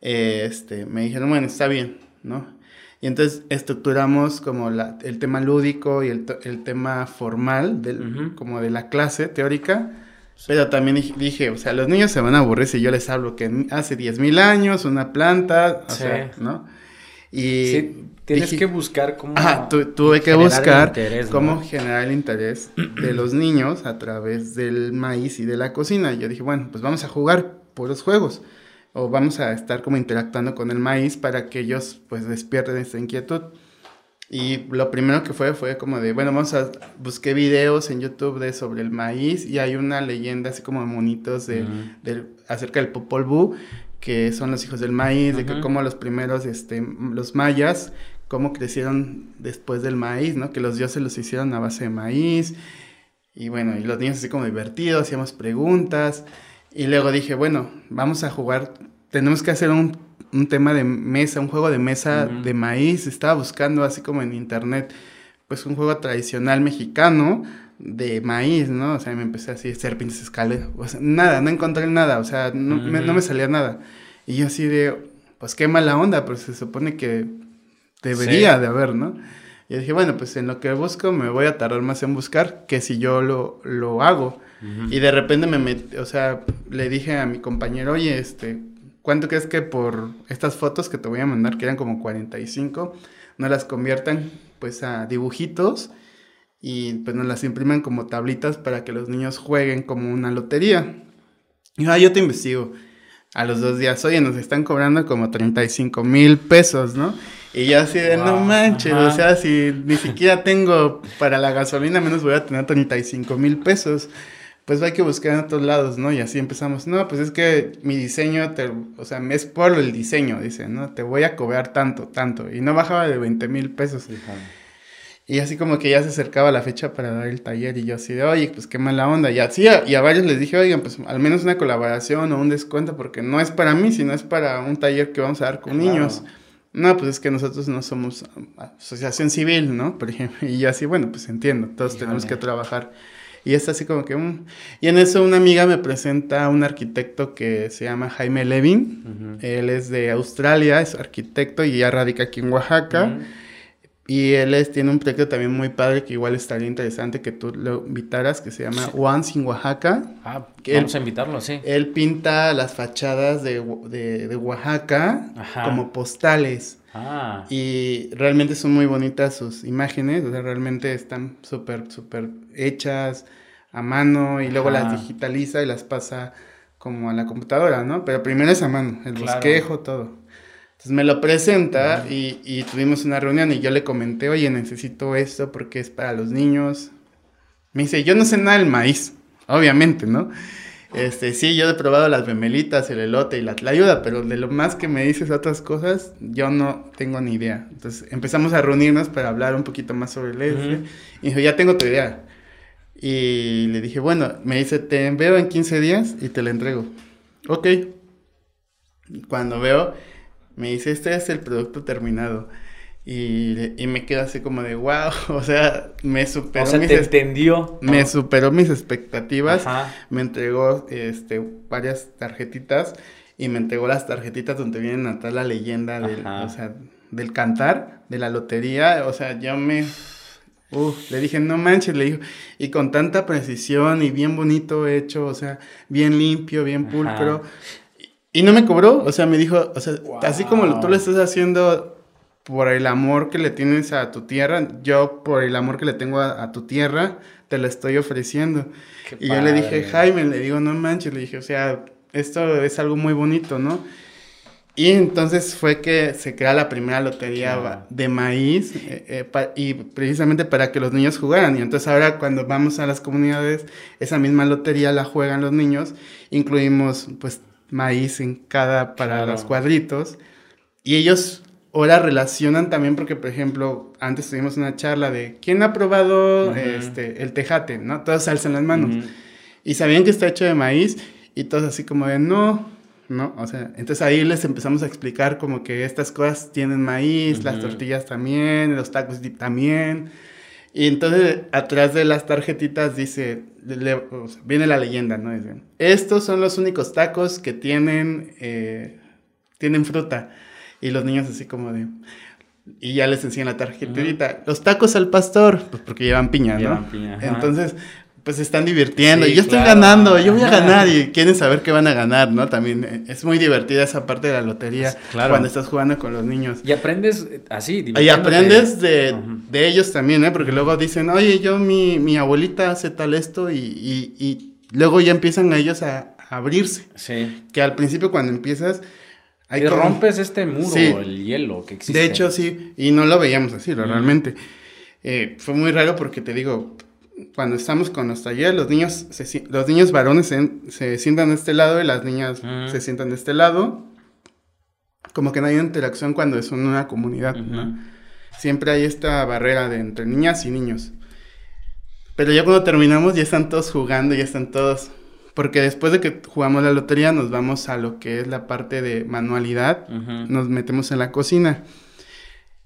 este, me dijeron, bueno, está bien, ¿no? Y entonces estructuramos como la, el tema lúdico y el, el tema formal, del, como de la clase teórica. Pero también dije, o sea, los niños se van a aburrir si yo les hablo que hace 10.000 años una planta, o sea, ¿no? Y sí, tienes que buscar cómo... Ajá, tuve que buscar cómo generar el interés de los niños a través del maíz y de la cocina. Y yo dije, bueno, pues vamos a jugar por los juegos o vamos a estar como interactuando con el maíz para que ellos pues despierten esta inquietud. Y lo primero que fue fue como de, bueno, vamos a, busqué videos en YouTube de sobre el maíz y hay una leyenda así como de monitos de, acerca del Popol Vuh, que son los hijos del maíz, de que como los primeros, este, los mayas, cómo crecieron después del maíz, ¿no? Que los dioses los hicieron a base de maíz. Y bueno, y los niños así como divertidos, hacíamos preguntas. Y luego dije, bueno, vamos a jugar, tenemos que hacer un, un tema de mesa, un juego de mesa de maíz. Estaba buscando así como en internet, pues un juego tradicional mexicano de maíz, ¿no? O sea, me empecé así, serpientes escaleras, o sea, nada, no encontré nada, o sea, no, me, no me salía nada. Y yo así de, pues qué mala onda, pues se supone que debería de haber, ¿no? Y dije, bueno, pues en lo que busco me voy a tardar más en buscar que si yo lo, lo hago. Y de repente me metí, o sea, le dije a mi compañero, oye, este, ¿cuánto crees que por estas fotos que te voy a mandar, que eran como 45, no las conviertan pues a dibujitos y pues nos las impriman como tablitas para que los niños jueguen como una lotería? Y yo, ah, yo te investigo. A los dos días, oye, nos están cobrando como 35 mil pesos, ¿no? Y yo así de, no manches, o sea, si ni siquiera tengo para la gasolina, menos voy a tener 35 mil pesos pues hay que buscar en otros lados, ¿no? Y así empezamos, no, pues es que mi diseño, te, o sea, es por el diseño, dice, ¿no? Te voy a cobrar tanto, tanto. Y no bajaba de 20 mil pesos. Y así como que ya se acercaba la fecha para dar el taller y yo así de, oye, pues qué mala onda. Y así, y a varios les dije, oigan, pues al menos una colaboración o un descuento, porque no es para mí, sino es para un taller que vamos a dar con niños. No, pues es que nosotros no somos asociación civil, ¿no? Por ejemplo, y yo así, bueno, pues entiendo, todos tenemos que trabajar y es así como que... Mm. Y en eso una amiga me presenta a un arquitecto que se llama Jaime Levin. Él es de Australia, es arquitecto y ya radica aquí en Oaxaca. Y él es, tiene un proyecto también muy padre que igual estaría interesante que tú lo invitaras, que se llama Once in Oaxaca. Ah, vamos a invitarlo, sí. Él pinta las fachadas de, de, Oaxaca como postales. Ah. Y realmente son muy bonitas sus imágenes, o sea, realmente están súper, súper hechas a mano y luego las digitaliza y las pasa como a la computadora, ¿no? Pero primero es a mano, el bosquejo, todo. Entonces me lo presenta y, y, tuvimos una reunión y yo le comenté, oye, necesito esto porque es para los niños. Me dice, yo no sé nada del maíz, obviamente, ¿no? Este, sí, yo he probado las memelitas, el elote y la tlayuda, pero de lo más que me dices otras cosas, yo no tengo ni idea. Entonces empezamos a reunirnos para hablar un poquito más sobre el este. Y dijo, ya tengo tu idea. Y le dije, bueno, me dice, te veo en 15 días y te la entrego. Ok. Cuando veo, me dice, este es el producto terminado. Y, y, me quedo así como de wow, o sea, me superó. O sea, te entendió. Me superó mis expectativas. Me entregó este, varias tarjetitas y me entregó las tarjetitas donde vienen a estar la leyenda del, o sea, del cantar, de la lotería. O sea, yo me. Le dije, no manches, le dijo, y con tanta precisión y bien bonito hecho, o sea, bien limpio, bien pulcro. Y no me cobró, o sea, me dijo, o sea, así como tú lo estás haciendo por el amor que le tienes a tu tierra, yo por el amor que le tengo a, tu tierra, te lo estoy ofreciendo. y yo le dije, Jaime, le digo, no manches, le dije, o sea, esto es algo muy bonito, ¿no? Y entonces fue que se crea la primera lotería de maíz eh, eh, y precisamente para que los niños jugaran. Y entonces ahora cuando vamos a las comunidades, esa misma lotería la juegan los niños. Incluimos pues maíz en cada para los cuadritos. Y ellos ahora relacionan también porque, por ejemplo, antes tuvimos una charla de quién ha probado este, el tejate, ¿no? Todos alzan las manos. Y sabían que está hecho de maíz y todos así como de no, ¿no? O sea, entonces ahí les empezamos a explicar como que estas cosas tienen maíz, las tortillas también, los tacos también. Y entonces atrás de las tarjetitas dice, viene la leyenda, ¿no? estos son los únicos tacos que tienen, eh, tienen fruta. Y los niños así como de... Y ya les enseñan la tarjetita. Los tacos al pastor, pues porque llevan piña, ¿no? Entonces, pues se están divirtiendo. y yo estoy ganando, yo voy a ganar. Y quieren saber qué van a ganar, ¿no? También eh, es muy divertida esa parte de la lotería cuando estás jugando con los niños. Y aprendes eh, así, Y aprendes de, de, ellos también, ¿eh? Porque luego dicen, oye, yo, mi, mi abuelita hace tal esto y, y, y luego ya empiezan ellos a, abrirse. Sí. Que al principio cuando empiezas... Hay y rompes este muro, el hielo que existe. De hecho, sí, y no lo veíamos así, realmente. Eh, fue muy raro porque te digo, cuando estamos con los talleres, los niños, los niños varones se, sientan de este lado y las niñas se sientan de este lado. Como que no hay interacción cuando es una comunidad, Siempre hay esta barrera de entre niñas y niños. Pero ya cuando terminamos ya están todos jugando, ya están todos... Porque después de que jugamos la lotería nos vamos a lo que es la parte de manualidad, nos metemos en la cocina.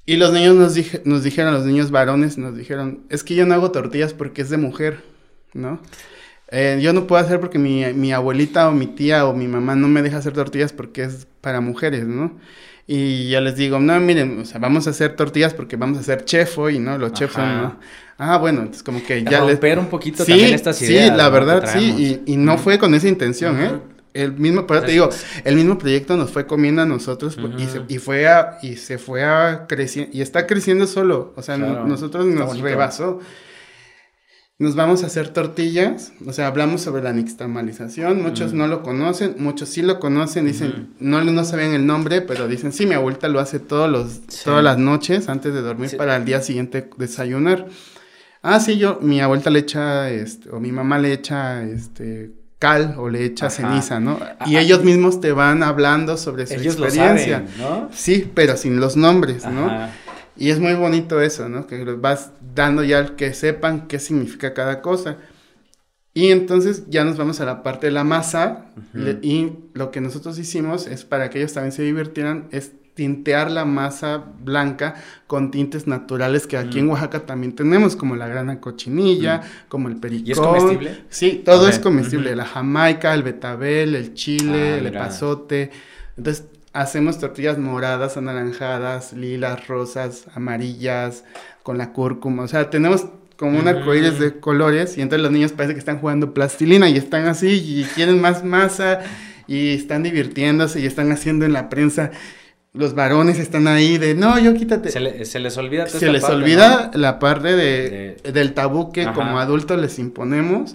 Y los niños nos, nos dijeron, los niños varones nos dijeron, es que yo no hago tortillas porque es de mujer, ¿no? Eh, yo no puedo hacer porque mi, mi, abuelita o mi tía o mi mamá no me deja hacer tortillas porque es para mujeres, ¿no? Y ya les digo, no, miren, o sea, vamos a hacer tortillas porque vamos a hacer chef hoy, ¿no? Los chefs son, ¿no? Ah, bueno, entonces como que ya les... un poquito también estas ideas. Sí, la verdad, sí, y, y, no fue con esa intención, ¿eh? El mismo, pero te digo, el mismo proyecto nos fue comiendo a nosotros y, se, y, fue a, y se fue a creciendo, y está creciendo solo, o sea, nosotros nos rebasó. Nos vamos a hacer tortillas, o sea, hablamos sobre la nixtamalización, muchos no lo conocen, muchos sí lo conocen, dicen, no, no saben el nombre, pero dicen, sí, mi abuelita lo hace todos los, todas las noches antes de dormir para el día siguiente desayunar. Ah, sí, yo, mi abuelita le echa, este, o mi mamá le echa, este, cal o le echa ceniza, ¿no? Y ellos mismos te van hablando sobre su experiencia. ¿no? Sí, pero sin los nombres, ¿no? Y es muy bonito eso, ¿no? Que los vas dando ya que sepan qué significa cada cosa. Y entonces ya nos vamos a la parte de la masa y lo que nosotros hicimos es para que ellos también se divirtieran, es tintear la masa blanca con tintes naturales que aquí en Oaxaca también tenemos, como la grana cochinilla, como el pericón. ¿Y es comestible? Sí, todo es comestible. La jamaica, el betabel, el chile, ah, el epazote. Entonces, hacemos tortillas moradas, anaranjadas, lilas, rosas, amarillas, con la cúrcuma. O sea, tenemos como un arcoíris de colores y entonces los niños parece que están jugando plastilina y están así y quieren más masa y están divirtiéndose y están haciendo en la prensa los varones están ahí de, no, yo quítate. Se, les olvida. Se les olvida la parte de, del tabú que como adultos les imponemos.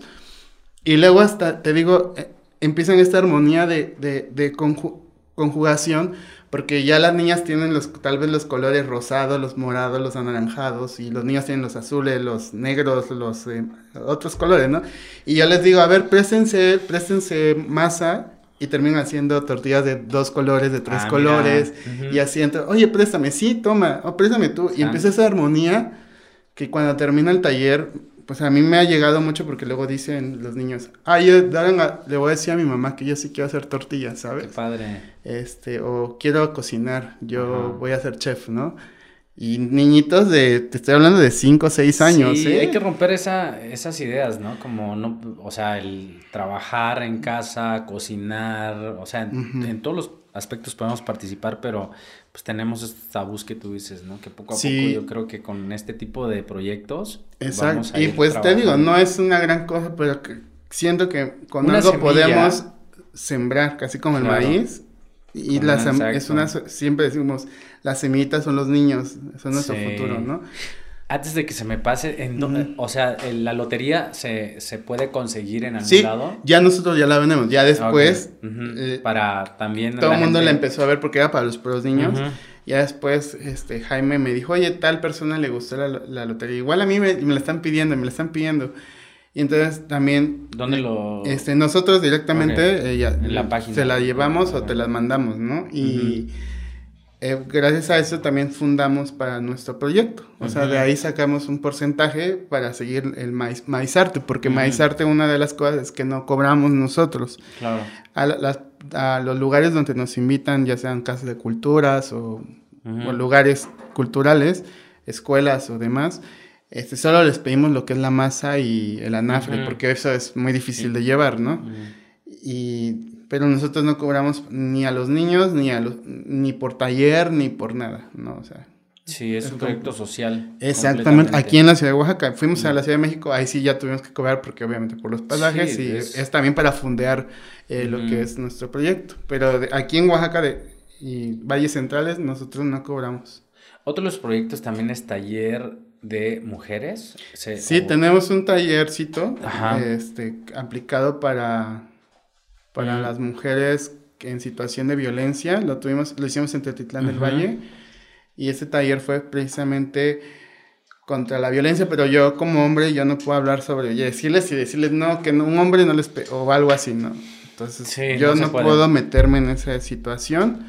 Y luego hasta, te digo, eh, empiezan esta armonía de, de, conjugación, porque ya las niñas tienen los, tal vez los colores rosados, los morados, los anaranjados, y los niños tienen los azules, los negros, los eh, otros colores, ¿no? Y yo les digo, a ver, préstense, préstense masa y terminan haciendo tortillas de dos colores, de tres ah, colores, y así, oye, préstame, sí, toma, o préstame tú, y empieza esa armonía que cuando termina el taller, pues a mí me ha llegado mucho porque luego dicen los niños, ah, yo le voy a decir a mi mamá que yo sí quiero hacer tortillas, ¿sabes? Qué padre. Este, o quiero cocinar, yo voy a ser chef, ¿no? Y niñitos de, te estoy hablando de 5 o 6 años. Sí, ¿eh? hay que romper esa, esas ideas, ¿no? Como, no, o sea, el trabajar en casa, cocinar, o sea, en, todos los aspectos podemos participar, pero pues tenemos estos tabús que tú dices, ¿no? Que poco a poco yo creo que con este tipo de proyectos. Exacto. y pues te digo, no es una gran cosa, pero que siento que con algo podemos sembrar, casi como el maíz. Y la es una, siempre decimos, las semillitas son los niños, son nuestro futuro, ¿no? Antes de que se me pase, en o sea, la lotería se, se, puede conseguir en algún sí, ya nosotros ya la vendemos, ya después. Eh, para también. Todo el mundo la empezó a ver porque era para los, para niños. Ya después, este, Jaime me dijo, oye, tal persona le gustó la, lotería. Igual a mí me, me, la están pidiendo, me la están pidiendo. Y entonces también... ¿Dónde lo...? Este, nosotros directamente eh, en la página. se la llevamos o te las mandamos, ¿no? Y... eh, gracias a eso también fundamos para nuestro proyecto. O sea, de ahí sacamos un porcentaje para seguir el maíz, Maizarte, porque Maizarte una de las cosas es que no cobramos nosotros. Claro. A, los lugares donde nos invitan, ya sean casas de culturas o, lugares culturales, escuelas o demás, este, solo les pedimos lo que es la masa y el anafre, porque eso es muy difícil de llevar, ¿no? Y pero nosotros no cobramos ni a los niños, ni, a los, ni por taller, ni por nada, ¿no? O sea. Sí, es, un proyecto social. Exactamente, aquí en la ciudad de Oaxaca. Fuimos a la Ciudad de México, ahí sí ya tuvimos que cobrar porque obviamente por los pasajes y es... también para fundear eh, lo que es nuestro proyecto. Pero aquí en Oaxaca de, y Valles Centrales nosotros no cobramos. Otro de los proyectos también es taller de mujeres. sí, tenemos un tallercito este, aplicado para para las mujeres en situación de violencia. Lo tuvimos, lo hicimos en Tetitlán del Valle. Y ese taller fue precisamente contra la violencia, pero yo como hombre yo no puedo hablar sobre y decirles y decirles no, que un hombre no les o algo así, ¿no? Entonces yo no, puedo meterme en esa situación.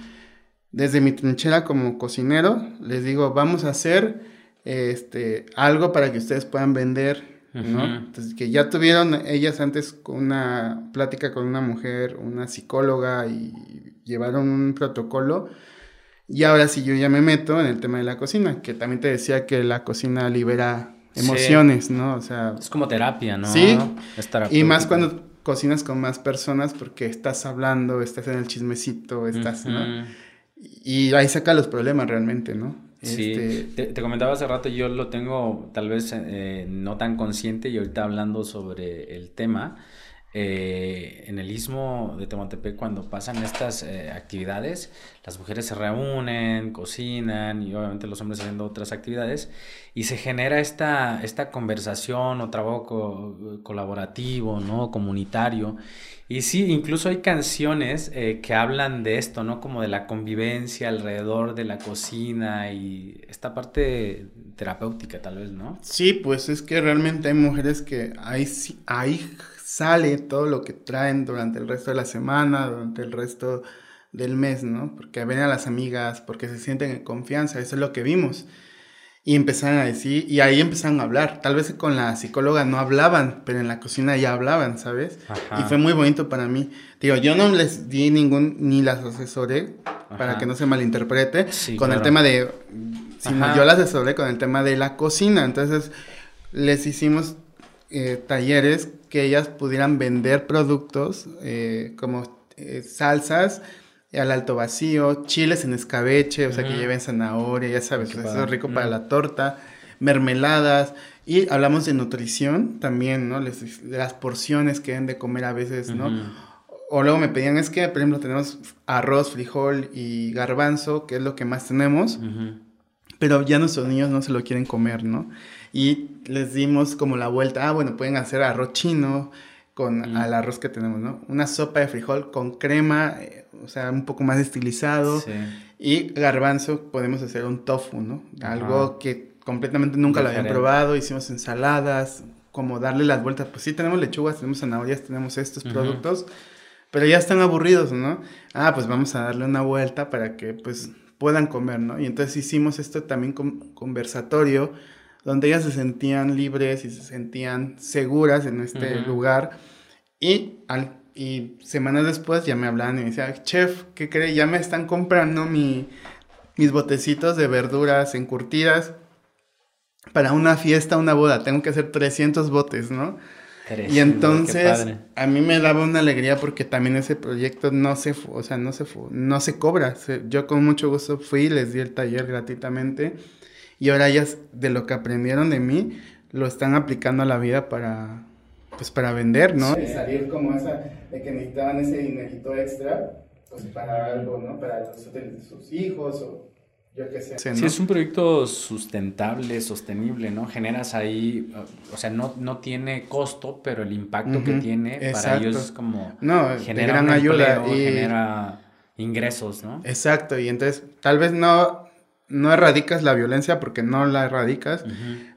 Desde mi trinchera como cocinero les digo, vamos a hacer este algo para que ustedes puedan vender ¿no? Entonces, que ya tuvieron ellas antes una plática con una mujer, una psicóloga y llevaron un protocolo. Y ahora sí yo ya me meto en el tema de la cocina, que también te decía que la cocina libera emociones, ¿no? O sea... Es como terapia, ¿no? Sí. y más cuando cocinas con más personas porque estás hablando, estás en el chismecito, estás, ¿no? Y ahí saca los problemas realmente, ¿no? Sí, este, te, comentaba hace rato, yo lo tengo tal vez eh, no tan consciente y ahorita hablando sobre el tema, eh, en el istmo de Tehuantepec cuando pasan estas eh, actividades, las mujeres se reúnen, cocinan y obviamente los hombres haciendo otras actividades y se genera esta, esta conversación o trabajo colaborativo, ¿no? comunitario y sí, incluso hay canciones eh, que hablan de esto, ¿no? Como de la convivencia alrededor de la cocina y esta parte terapéutica tal vez, ¿no? Sí, pues es que realmente hay mujeres que ahí, ahí sale todo lo que traen durante el resto de la semana, durante el resto del mes, ¿no? Porque ven a las amigas, porque se sienten en confianza, eso es lo que vimos. Y empezaron a decir, y ahí empezaron a hablar. Tal vez con la psicóloga no hablaban, pero en la cocina ya hablaban, ¿sabes? Y fue muy bonito para mí. Digo, yo no les di ningún, ni las asesoré, para que no se malinterprete, con el tema de, sino yo las asesoré con el tema de la cocina. Entonces, les hicimos eh, talleres que ellas pudieran vender productos eh, como eh, salsas, al alto vacío, chiles en escabeche, o sea, que lleven zanahoria, ya sabes, eso es rico para la torta, mermeladas, y hablamos de nutrición también, ¿no? Les, las porciones que deben de comer a veces, ¿no? O luego me pedían, es que, por ejemplo, tenemos arroz, frijol y garbanzo, que es lo que más tenemos, pero ya nuestros niños no se lo quieren comer, ¿no? Y les dimos como la vuelta, ah, bueno, pueden hacer arroz chino, con al arroz que tenemos, ¿no? Una sopa de frijol con crema, eh, o sea, un poco más estilizado. Y garbanzo, podemos hacer un tofu, ¿no? Algo que completamente nunca lo habían probado. Hicimos ensaladas, como darle las vueltas. Pues sí, tenemos lechugas, tenemos zanahorias, tenemos estos productos, pero ya están aburridos, ¿no? Ah, pues vamos a darle una vuelta para que, pues, puedan comer, ¿no? Y entonces hicimos esto también con conversatorio, donde ellas se sentían libres y se sentían seguras en este lugar. Y al y semanas después ya me hablaban y me decían, chef, ¿qué cree? Ya me están comprando mi, mis botecitos de verduras encurtidas para una fiesta, una boda. Tengo que hacer 300 botes, ¿no? y entonces a mí me daba una alegría porque también ese proyecto no se, o sea, no se, no se cobra. yo con mucho gusto fui, les di el taller gratuitamente y ahora ellas de lo que aprendieron de mí lo están aplicando a la vida para, pues para vender, ¿no? Sí. Salir como esa, de que necesitaban ese dinerito extra, pues para algo, ¿no? Para los, sus hijos o yo qué sé. Sí, es un proyecto sustentable, sostenible, ¿no? Generas ahí, o sea, no, no tiene costo, pero el impacto que tiene para ellos es como... No, genera gran ayuda. y... Genera ingresos, ¿no? Exacto, y entonces tal vez no, no erradicas la violencia porque no la erradicas,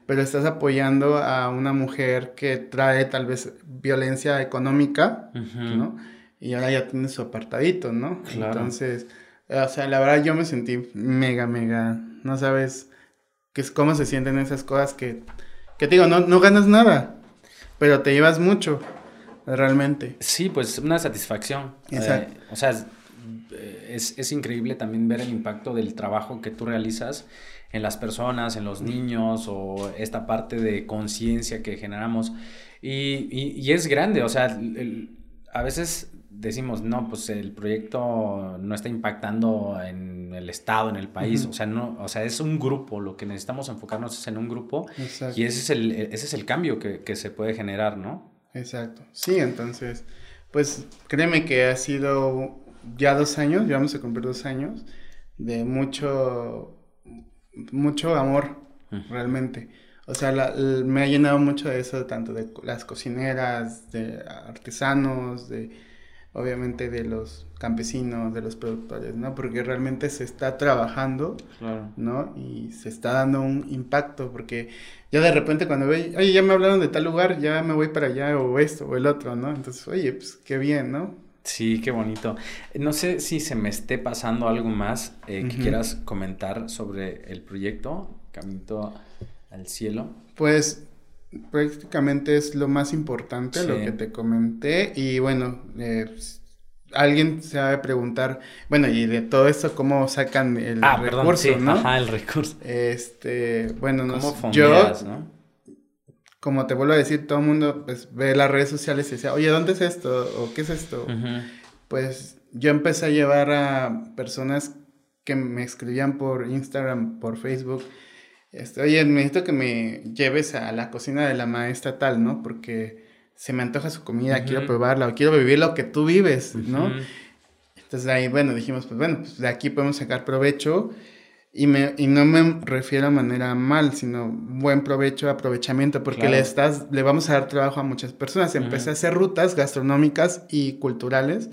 pero estás apoyando a una mujer que trae tal vez violencia económica, ¿no? Y ahora ya tiene su apartadito, ¿no? Entonces, O sea, la verdad yo me sentí mega, mega, no sabes qué es cómo se sienten esas cosas que, que te digo, no, no ganas nada, pero te llevas mucho, realmente. Sí, pues una satisfacción. Exacto. Eh, o sea, es, es, increíble también ver el impacto del trabajo que tú realizas en las personas, en los niños o esta parte de conciencia que generamos. Y, y, es grande, o sea, a veces decimos, no, pues el proyecto no está impactando en el Estado, en el país, o, sea, no, o sea, es un grupo, lo que necesitamos enfocarnos es en un grupo Exacto. y ese es el, ese es el cambio que, que se puede generar, ¿no? Exacto, sí, entonces, pues créeme que ha sido ya dos años, ya vamos a cumplir dos años, de mucho, mucho amor, realmente. O sea, me ha llenado mucho de eso, tanto de las cocineras, de artesanos, de obviamente de los campesinos, de los productores, ¿no? Porque realmente se está trabajando, ¿no? Y se está dando un impacto, porque ya de repente cuando ve, oye, ya me hablaron de tal lugar, ya me voy para allá, o esto, o el otro, ¿no? Entonces, oye, pues qué bien, ¿no? Sí, qué bonito. No sé si se me esté pasando algo más eh, que quieras comentar sobre el proyecto, Caminito al Cielo. Pues prácticamente es lo más importante, lo que te comenté. Y bueno, eh, alguien se va a preguntar, bueno, y de todo esto, ¿cómo sacan el ah, recurso, no? Ajá, el recurso. Este, bueno, ¿Cómo yo, ¿no? Como te vuelvo a decir, todo el mundo pues, ve las redes sociales y dice, oye, ¿dónde es esto? ¿O qué es esto? Pues yo empecé a llevar a personas que me escribían por Instagram, por Facebook, este, oye, necesito que me lleves a la cocina de la maestra tal, ¿no? Porque se me antoja su comida, quiero probarla, o quiero vivir lo que tú vives, ¿no? Entonces ahí, bueno, dijimos, pues bueno, pues de aquí podemos sacar provecho y, me, y no me refiero a manera mal, sino buen provecho, aprovechamiento, porque le, estás, le vamos a dar trabajo a muchas personas. Empecé a hacer rutas gastronómicas y culturales,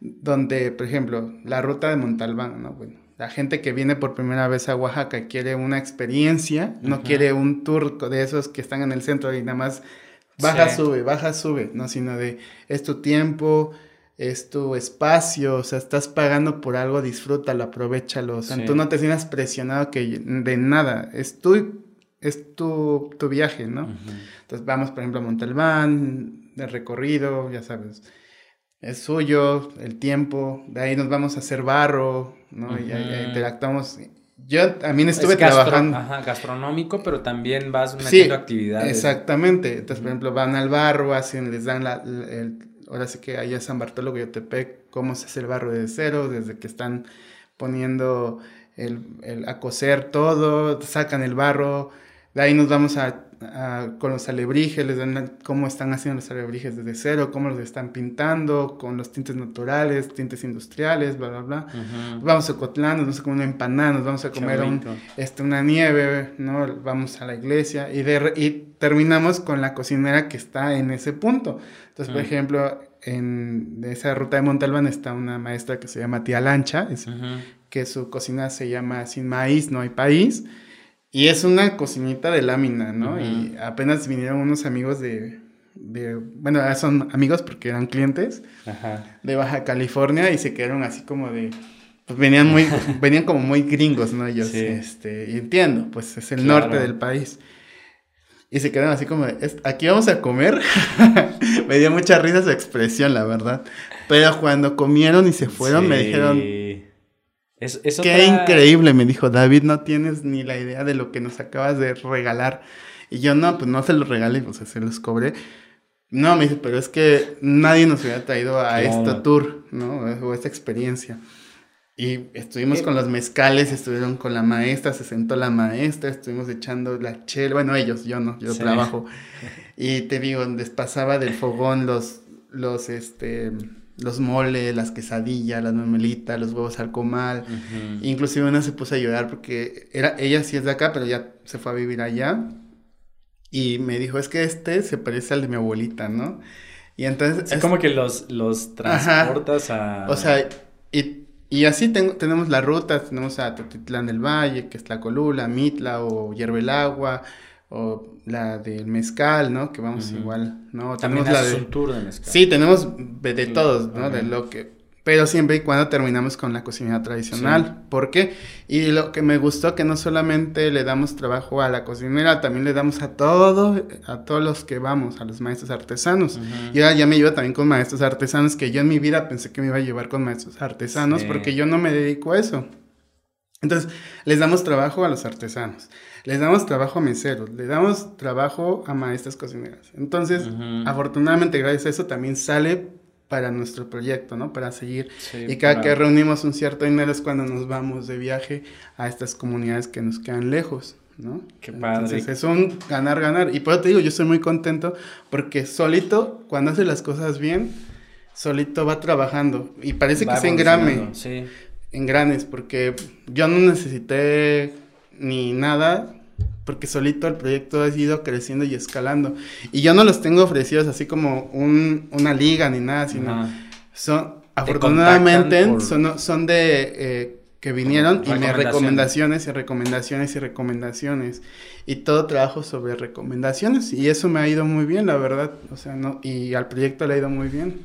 donde, por ejemplo, la ruta de Montalbán, ¿no? Bueno, la gente que viene por primera vez a Oaxaca quiere una experiencia, no quiere un tour de esos que están en el centro y nada más baja, sube, baja, sube, no, sino de es tu tiempo, es tu espacio, o sea, estás pagando por algo, disfrútalo, aprovechalo, o sea, tú no te sientas presionado que de nada, es tu, es tu, tu viaje, ¿no? Entonces vamos, por ejemplo, a Montalbán, de recorrido, ya sabes, es suyo, el tiempo, de ahí nos vamos a hacer barro, ¿no? Y ahí, interactuamos. Yo también estuve trabajando. Ajá, gastronómico, pero también vas metiendo actividades. Exactamente. Entonces, por ejemplo, van al barro, hacen, les dan la, el, ahora sí que allá San Bartolo, Guayotepec, cómo se hace el barro de cero, desde que están poniendo el, el, a coser todo, sacan el barro, de ahí nos vamos a, con los alebrijes, les dan cómo están haciendo los alebrijes desde cero, cómo los están pintando, con los tintes naturales, tintes industriales, bla, bla, bla. Vamos a Cotlán, nos vamos a comer una empanada, nos vamos a comer un, este, una nieve, ¿no? Vamos a la iglesia y, de, y terminamos con la cocinera que está en ese punto. Entonces, por ejemplo, en esa ruta de Montalbán está una maestra que se llama Tía Lancha, que su cocina se llama Sin Maíz No Hay País. Y es una cocinita de lámina, ¿no? Y apenas vinieron unos amigos de, de, bueno, son amigos porque eran clientes de Baja California y se quedaron así como de, pues venían muy, venían como muy gringos, ¿no? Ellos, este, y entiendo, pues es el norte del país. Y se quedaron así como, de, aquí vamos a comer. me dio mucha risa su expresión, la verdad. Pero cuando comieron y se fueron, me dijeron, Qué increíble, me dijo David, no tienes ni la idea de lo que nos acabas de regalar. Y yo no, pues no se los regalé, pues se los cobré. No, me dice, pero es que nadie nos hubiera traído a este tour, ¿no? O esta experiencia. Y estuvimos eh, con los mezcales, estuvieron con la maestra, se sentó la maestra, estuvimos echando la chela, bueno, ellos, yo no, yo trabajo. Y te digo, les pasaba del fogón los, los, este, los moles, las quesadillas, las memelitas, los huevos al comal. Inclusive una se puso a llorar porque era, ella sí es de acá, pero ya se fue a vivir allá. Y me dijo, es que este se parece al de mi abuelita, ¿no? Y entonces... Es como que los, los transportas a... O sea, y, y así tenemos la ruta, tenemos a Totitlán del Valle, que es la Colula, Mitla o Hierve el Agua, o la del mezcal, ¿no? Que vamos igual, ¿no? También la de... un tour de mezcal. Sí, tenemos de todos, ¿no? De lo que pero siempre y cuando terminamos con la cocina tradicional. ¿Por qué? Y lo que me gustó que no solamente le damos trabajo a la cocinera, también le damos a todo, a todos los que vamos, a los maestros artesanos. Y ahora ya me llevo también con maestros artesanos, que yo en mi vida pensé que me iba a llevar con maestros artesanos, porque yo no me dedico a eso. Entonces, les damos trabajo a los artesanos, les damos trabajo a meseros, le damos trabajo a maestras cocineras. Entonces, afortunadamente, gracias a eso también sale para nuestro proyecto, ¿no? Para seguir. y cada que reunimos un cierto dinero es cuando nos vamos de viaje a estas comunidades que nos quedan lejos, ¿no? Qué padre. Entonces es un ganar, ganar. Y por eso te digo, yo estoy muy contento porque solito, cuando hace las cosas bien, solito va trabajando. Y parece que se engrame. Sí. Engranes, porque yo no necesité ni nada porque solito el proyecto ha ido creciendo y escalando. Y yo no los tengo ofrecidos así como un, una liga ni nada, sino son, afortunadamente, son, son de eh, que vinieron y me recomendaciones y recomendaciones y recomendaciones. Y todo trabajo sobre recomendaciones y eso me ha ido muy bien, la verdad. O sea, no, y al proyecto le ha ido muy bien.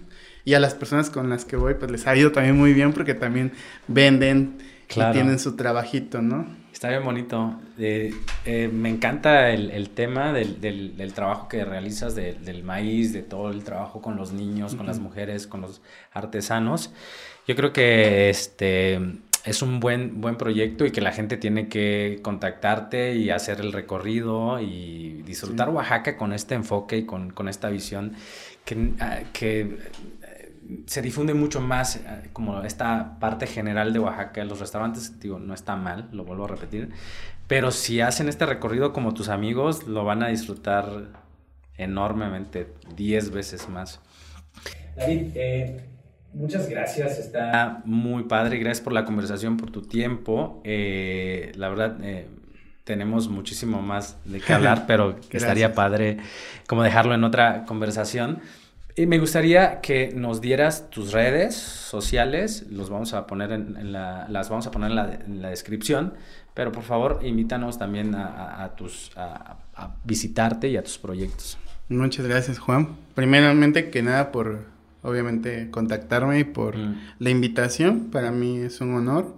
Y a las personas con las que voy, pues les ha ido también muy bien porque también venden y tienen su trabajito, ¿no? Está bien bonito. Eh, eh, me encanta el, tema del, trabajo que realizas del maíz, de todo el trabajo con los niños, con las mujeres, con los artesanos. Yo creo que este es un buen, buen proyecto y que la gente tiene que contactarte y hacer el recorrido y disfrutar Oaxaca con este enfoque y con, esta visión que, ah, que se difunde mucho más eh, como esta parte general de Oaxaca. Los restaurantes, digo, no está mal, lo vuelvo a repetir. Pero si hacen este recorrido como tus amigos, lo van a disfrutar enormemente, 10 veces más. David, eh, muchas gracias. Está muy padre. Gracias por la conversación, por tu tiempo. Eh, la verdad, tenemos muchísimo más de qué hablar, pero estaría padre como dejarlo en otra conversación. Y me gustaría que nos dieras tus redes sociales, los vamos a poner en, la, las vamos a poner en la, descripción, pero por favor invítanos también a, tus, a, visitarte y a tus proyectos. Muchas gracias Juan. Primeramente que nada por obviamente contactarme y por mm. la invitación, para mí es un honor.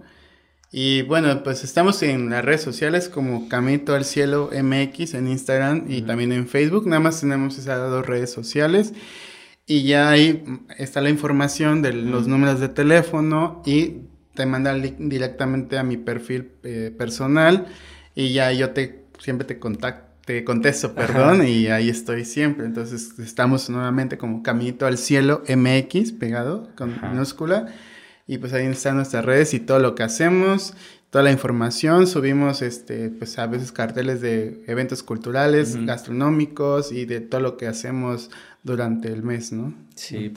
Y bueno, pues estamos en las redes sociales como Camito al Cielo MX en Instagram y también en Facebook. Nada más tenemos esas dos redes sociales. Y ya ahí está la información de los números de teléfono y te manda el link directamente a mi perfil eh, personal y ya yo te siempre te contacto te contesto, perdón, y ahí estoy siempre. Entonces estamos nuevamente como Caminito al Cielo MX, pegado con minúscula. Y pues ahí están nuestras redes y todo lo que hacemos, toda la información. Subimos este, pues a veces carteles de eventos culturales, gastronómicos y de todo lo que hacemos durante el mes, ¿no? Sí.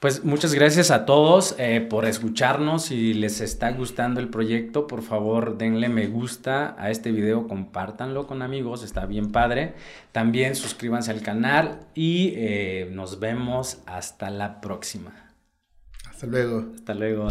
Pues muchas gracias a todos eh, por escucharnos. Si les está gustando el proyecto, por favor denle me gusta a este video, compártanlo con amigos, está bien padre. También suscríbanse al canal y eh, nos vemos hasta la próxima. Hasta luego. Hasta luego.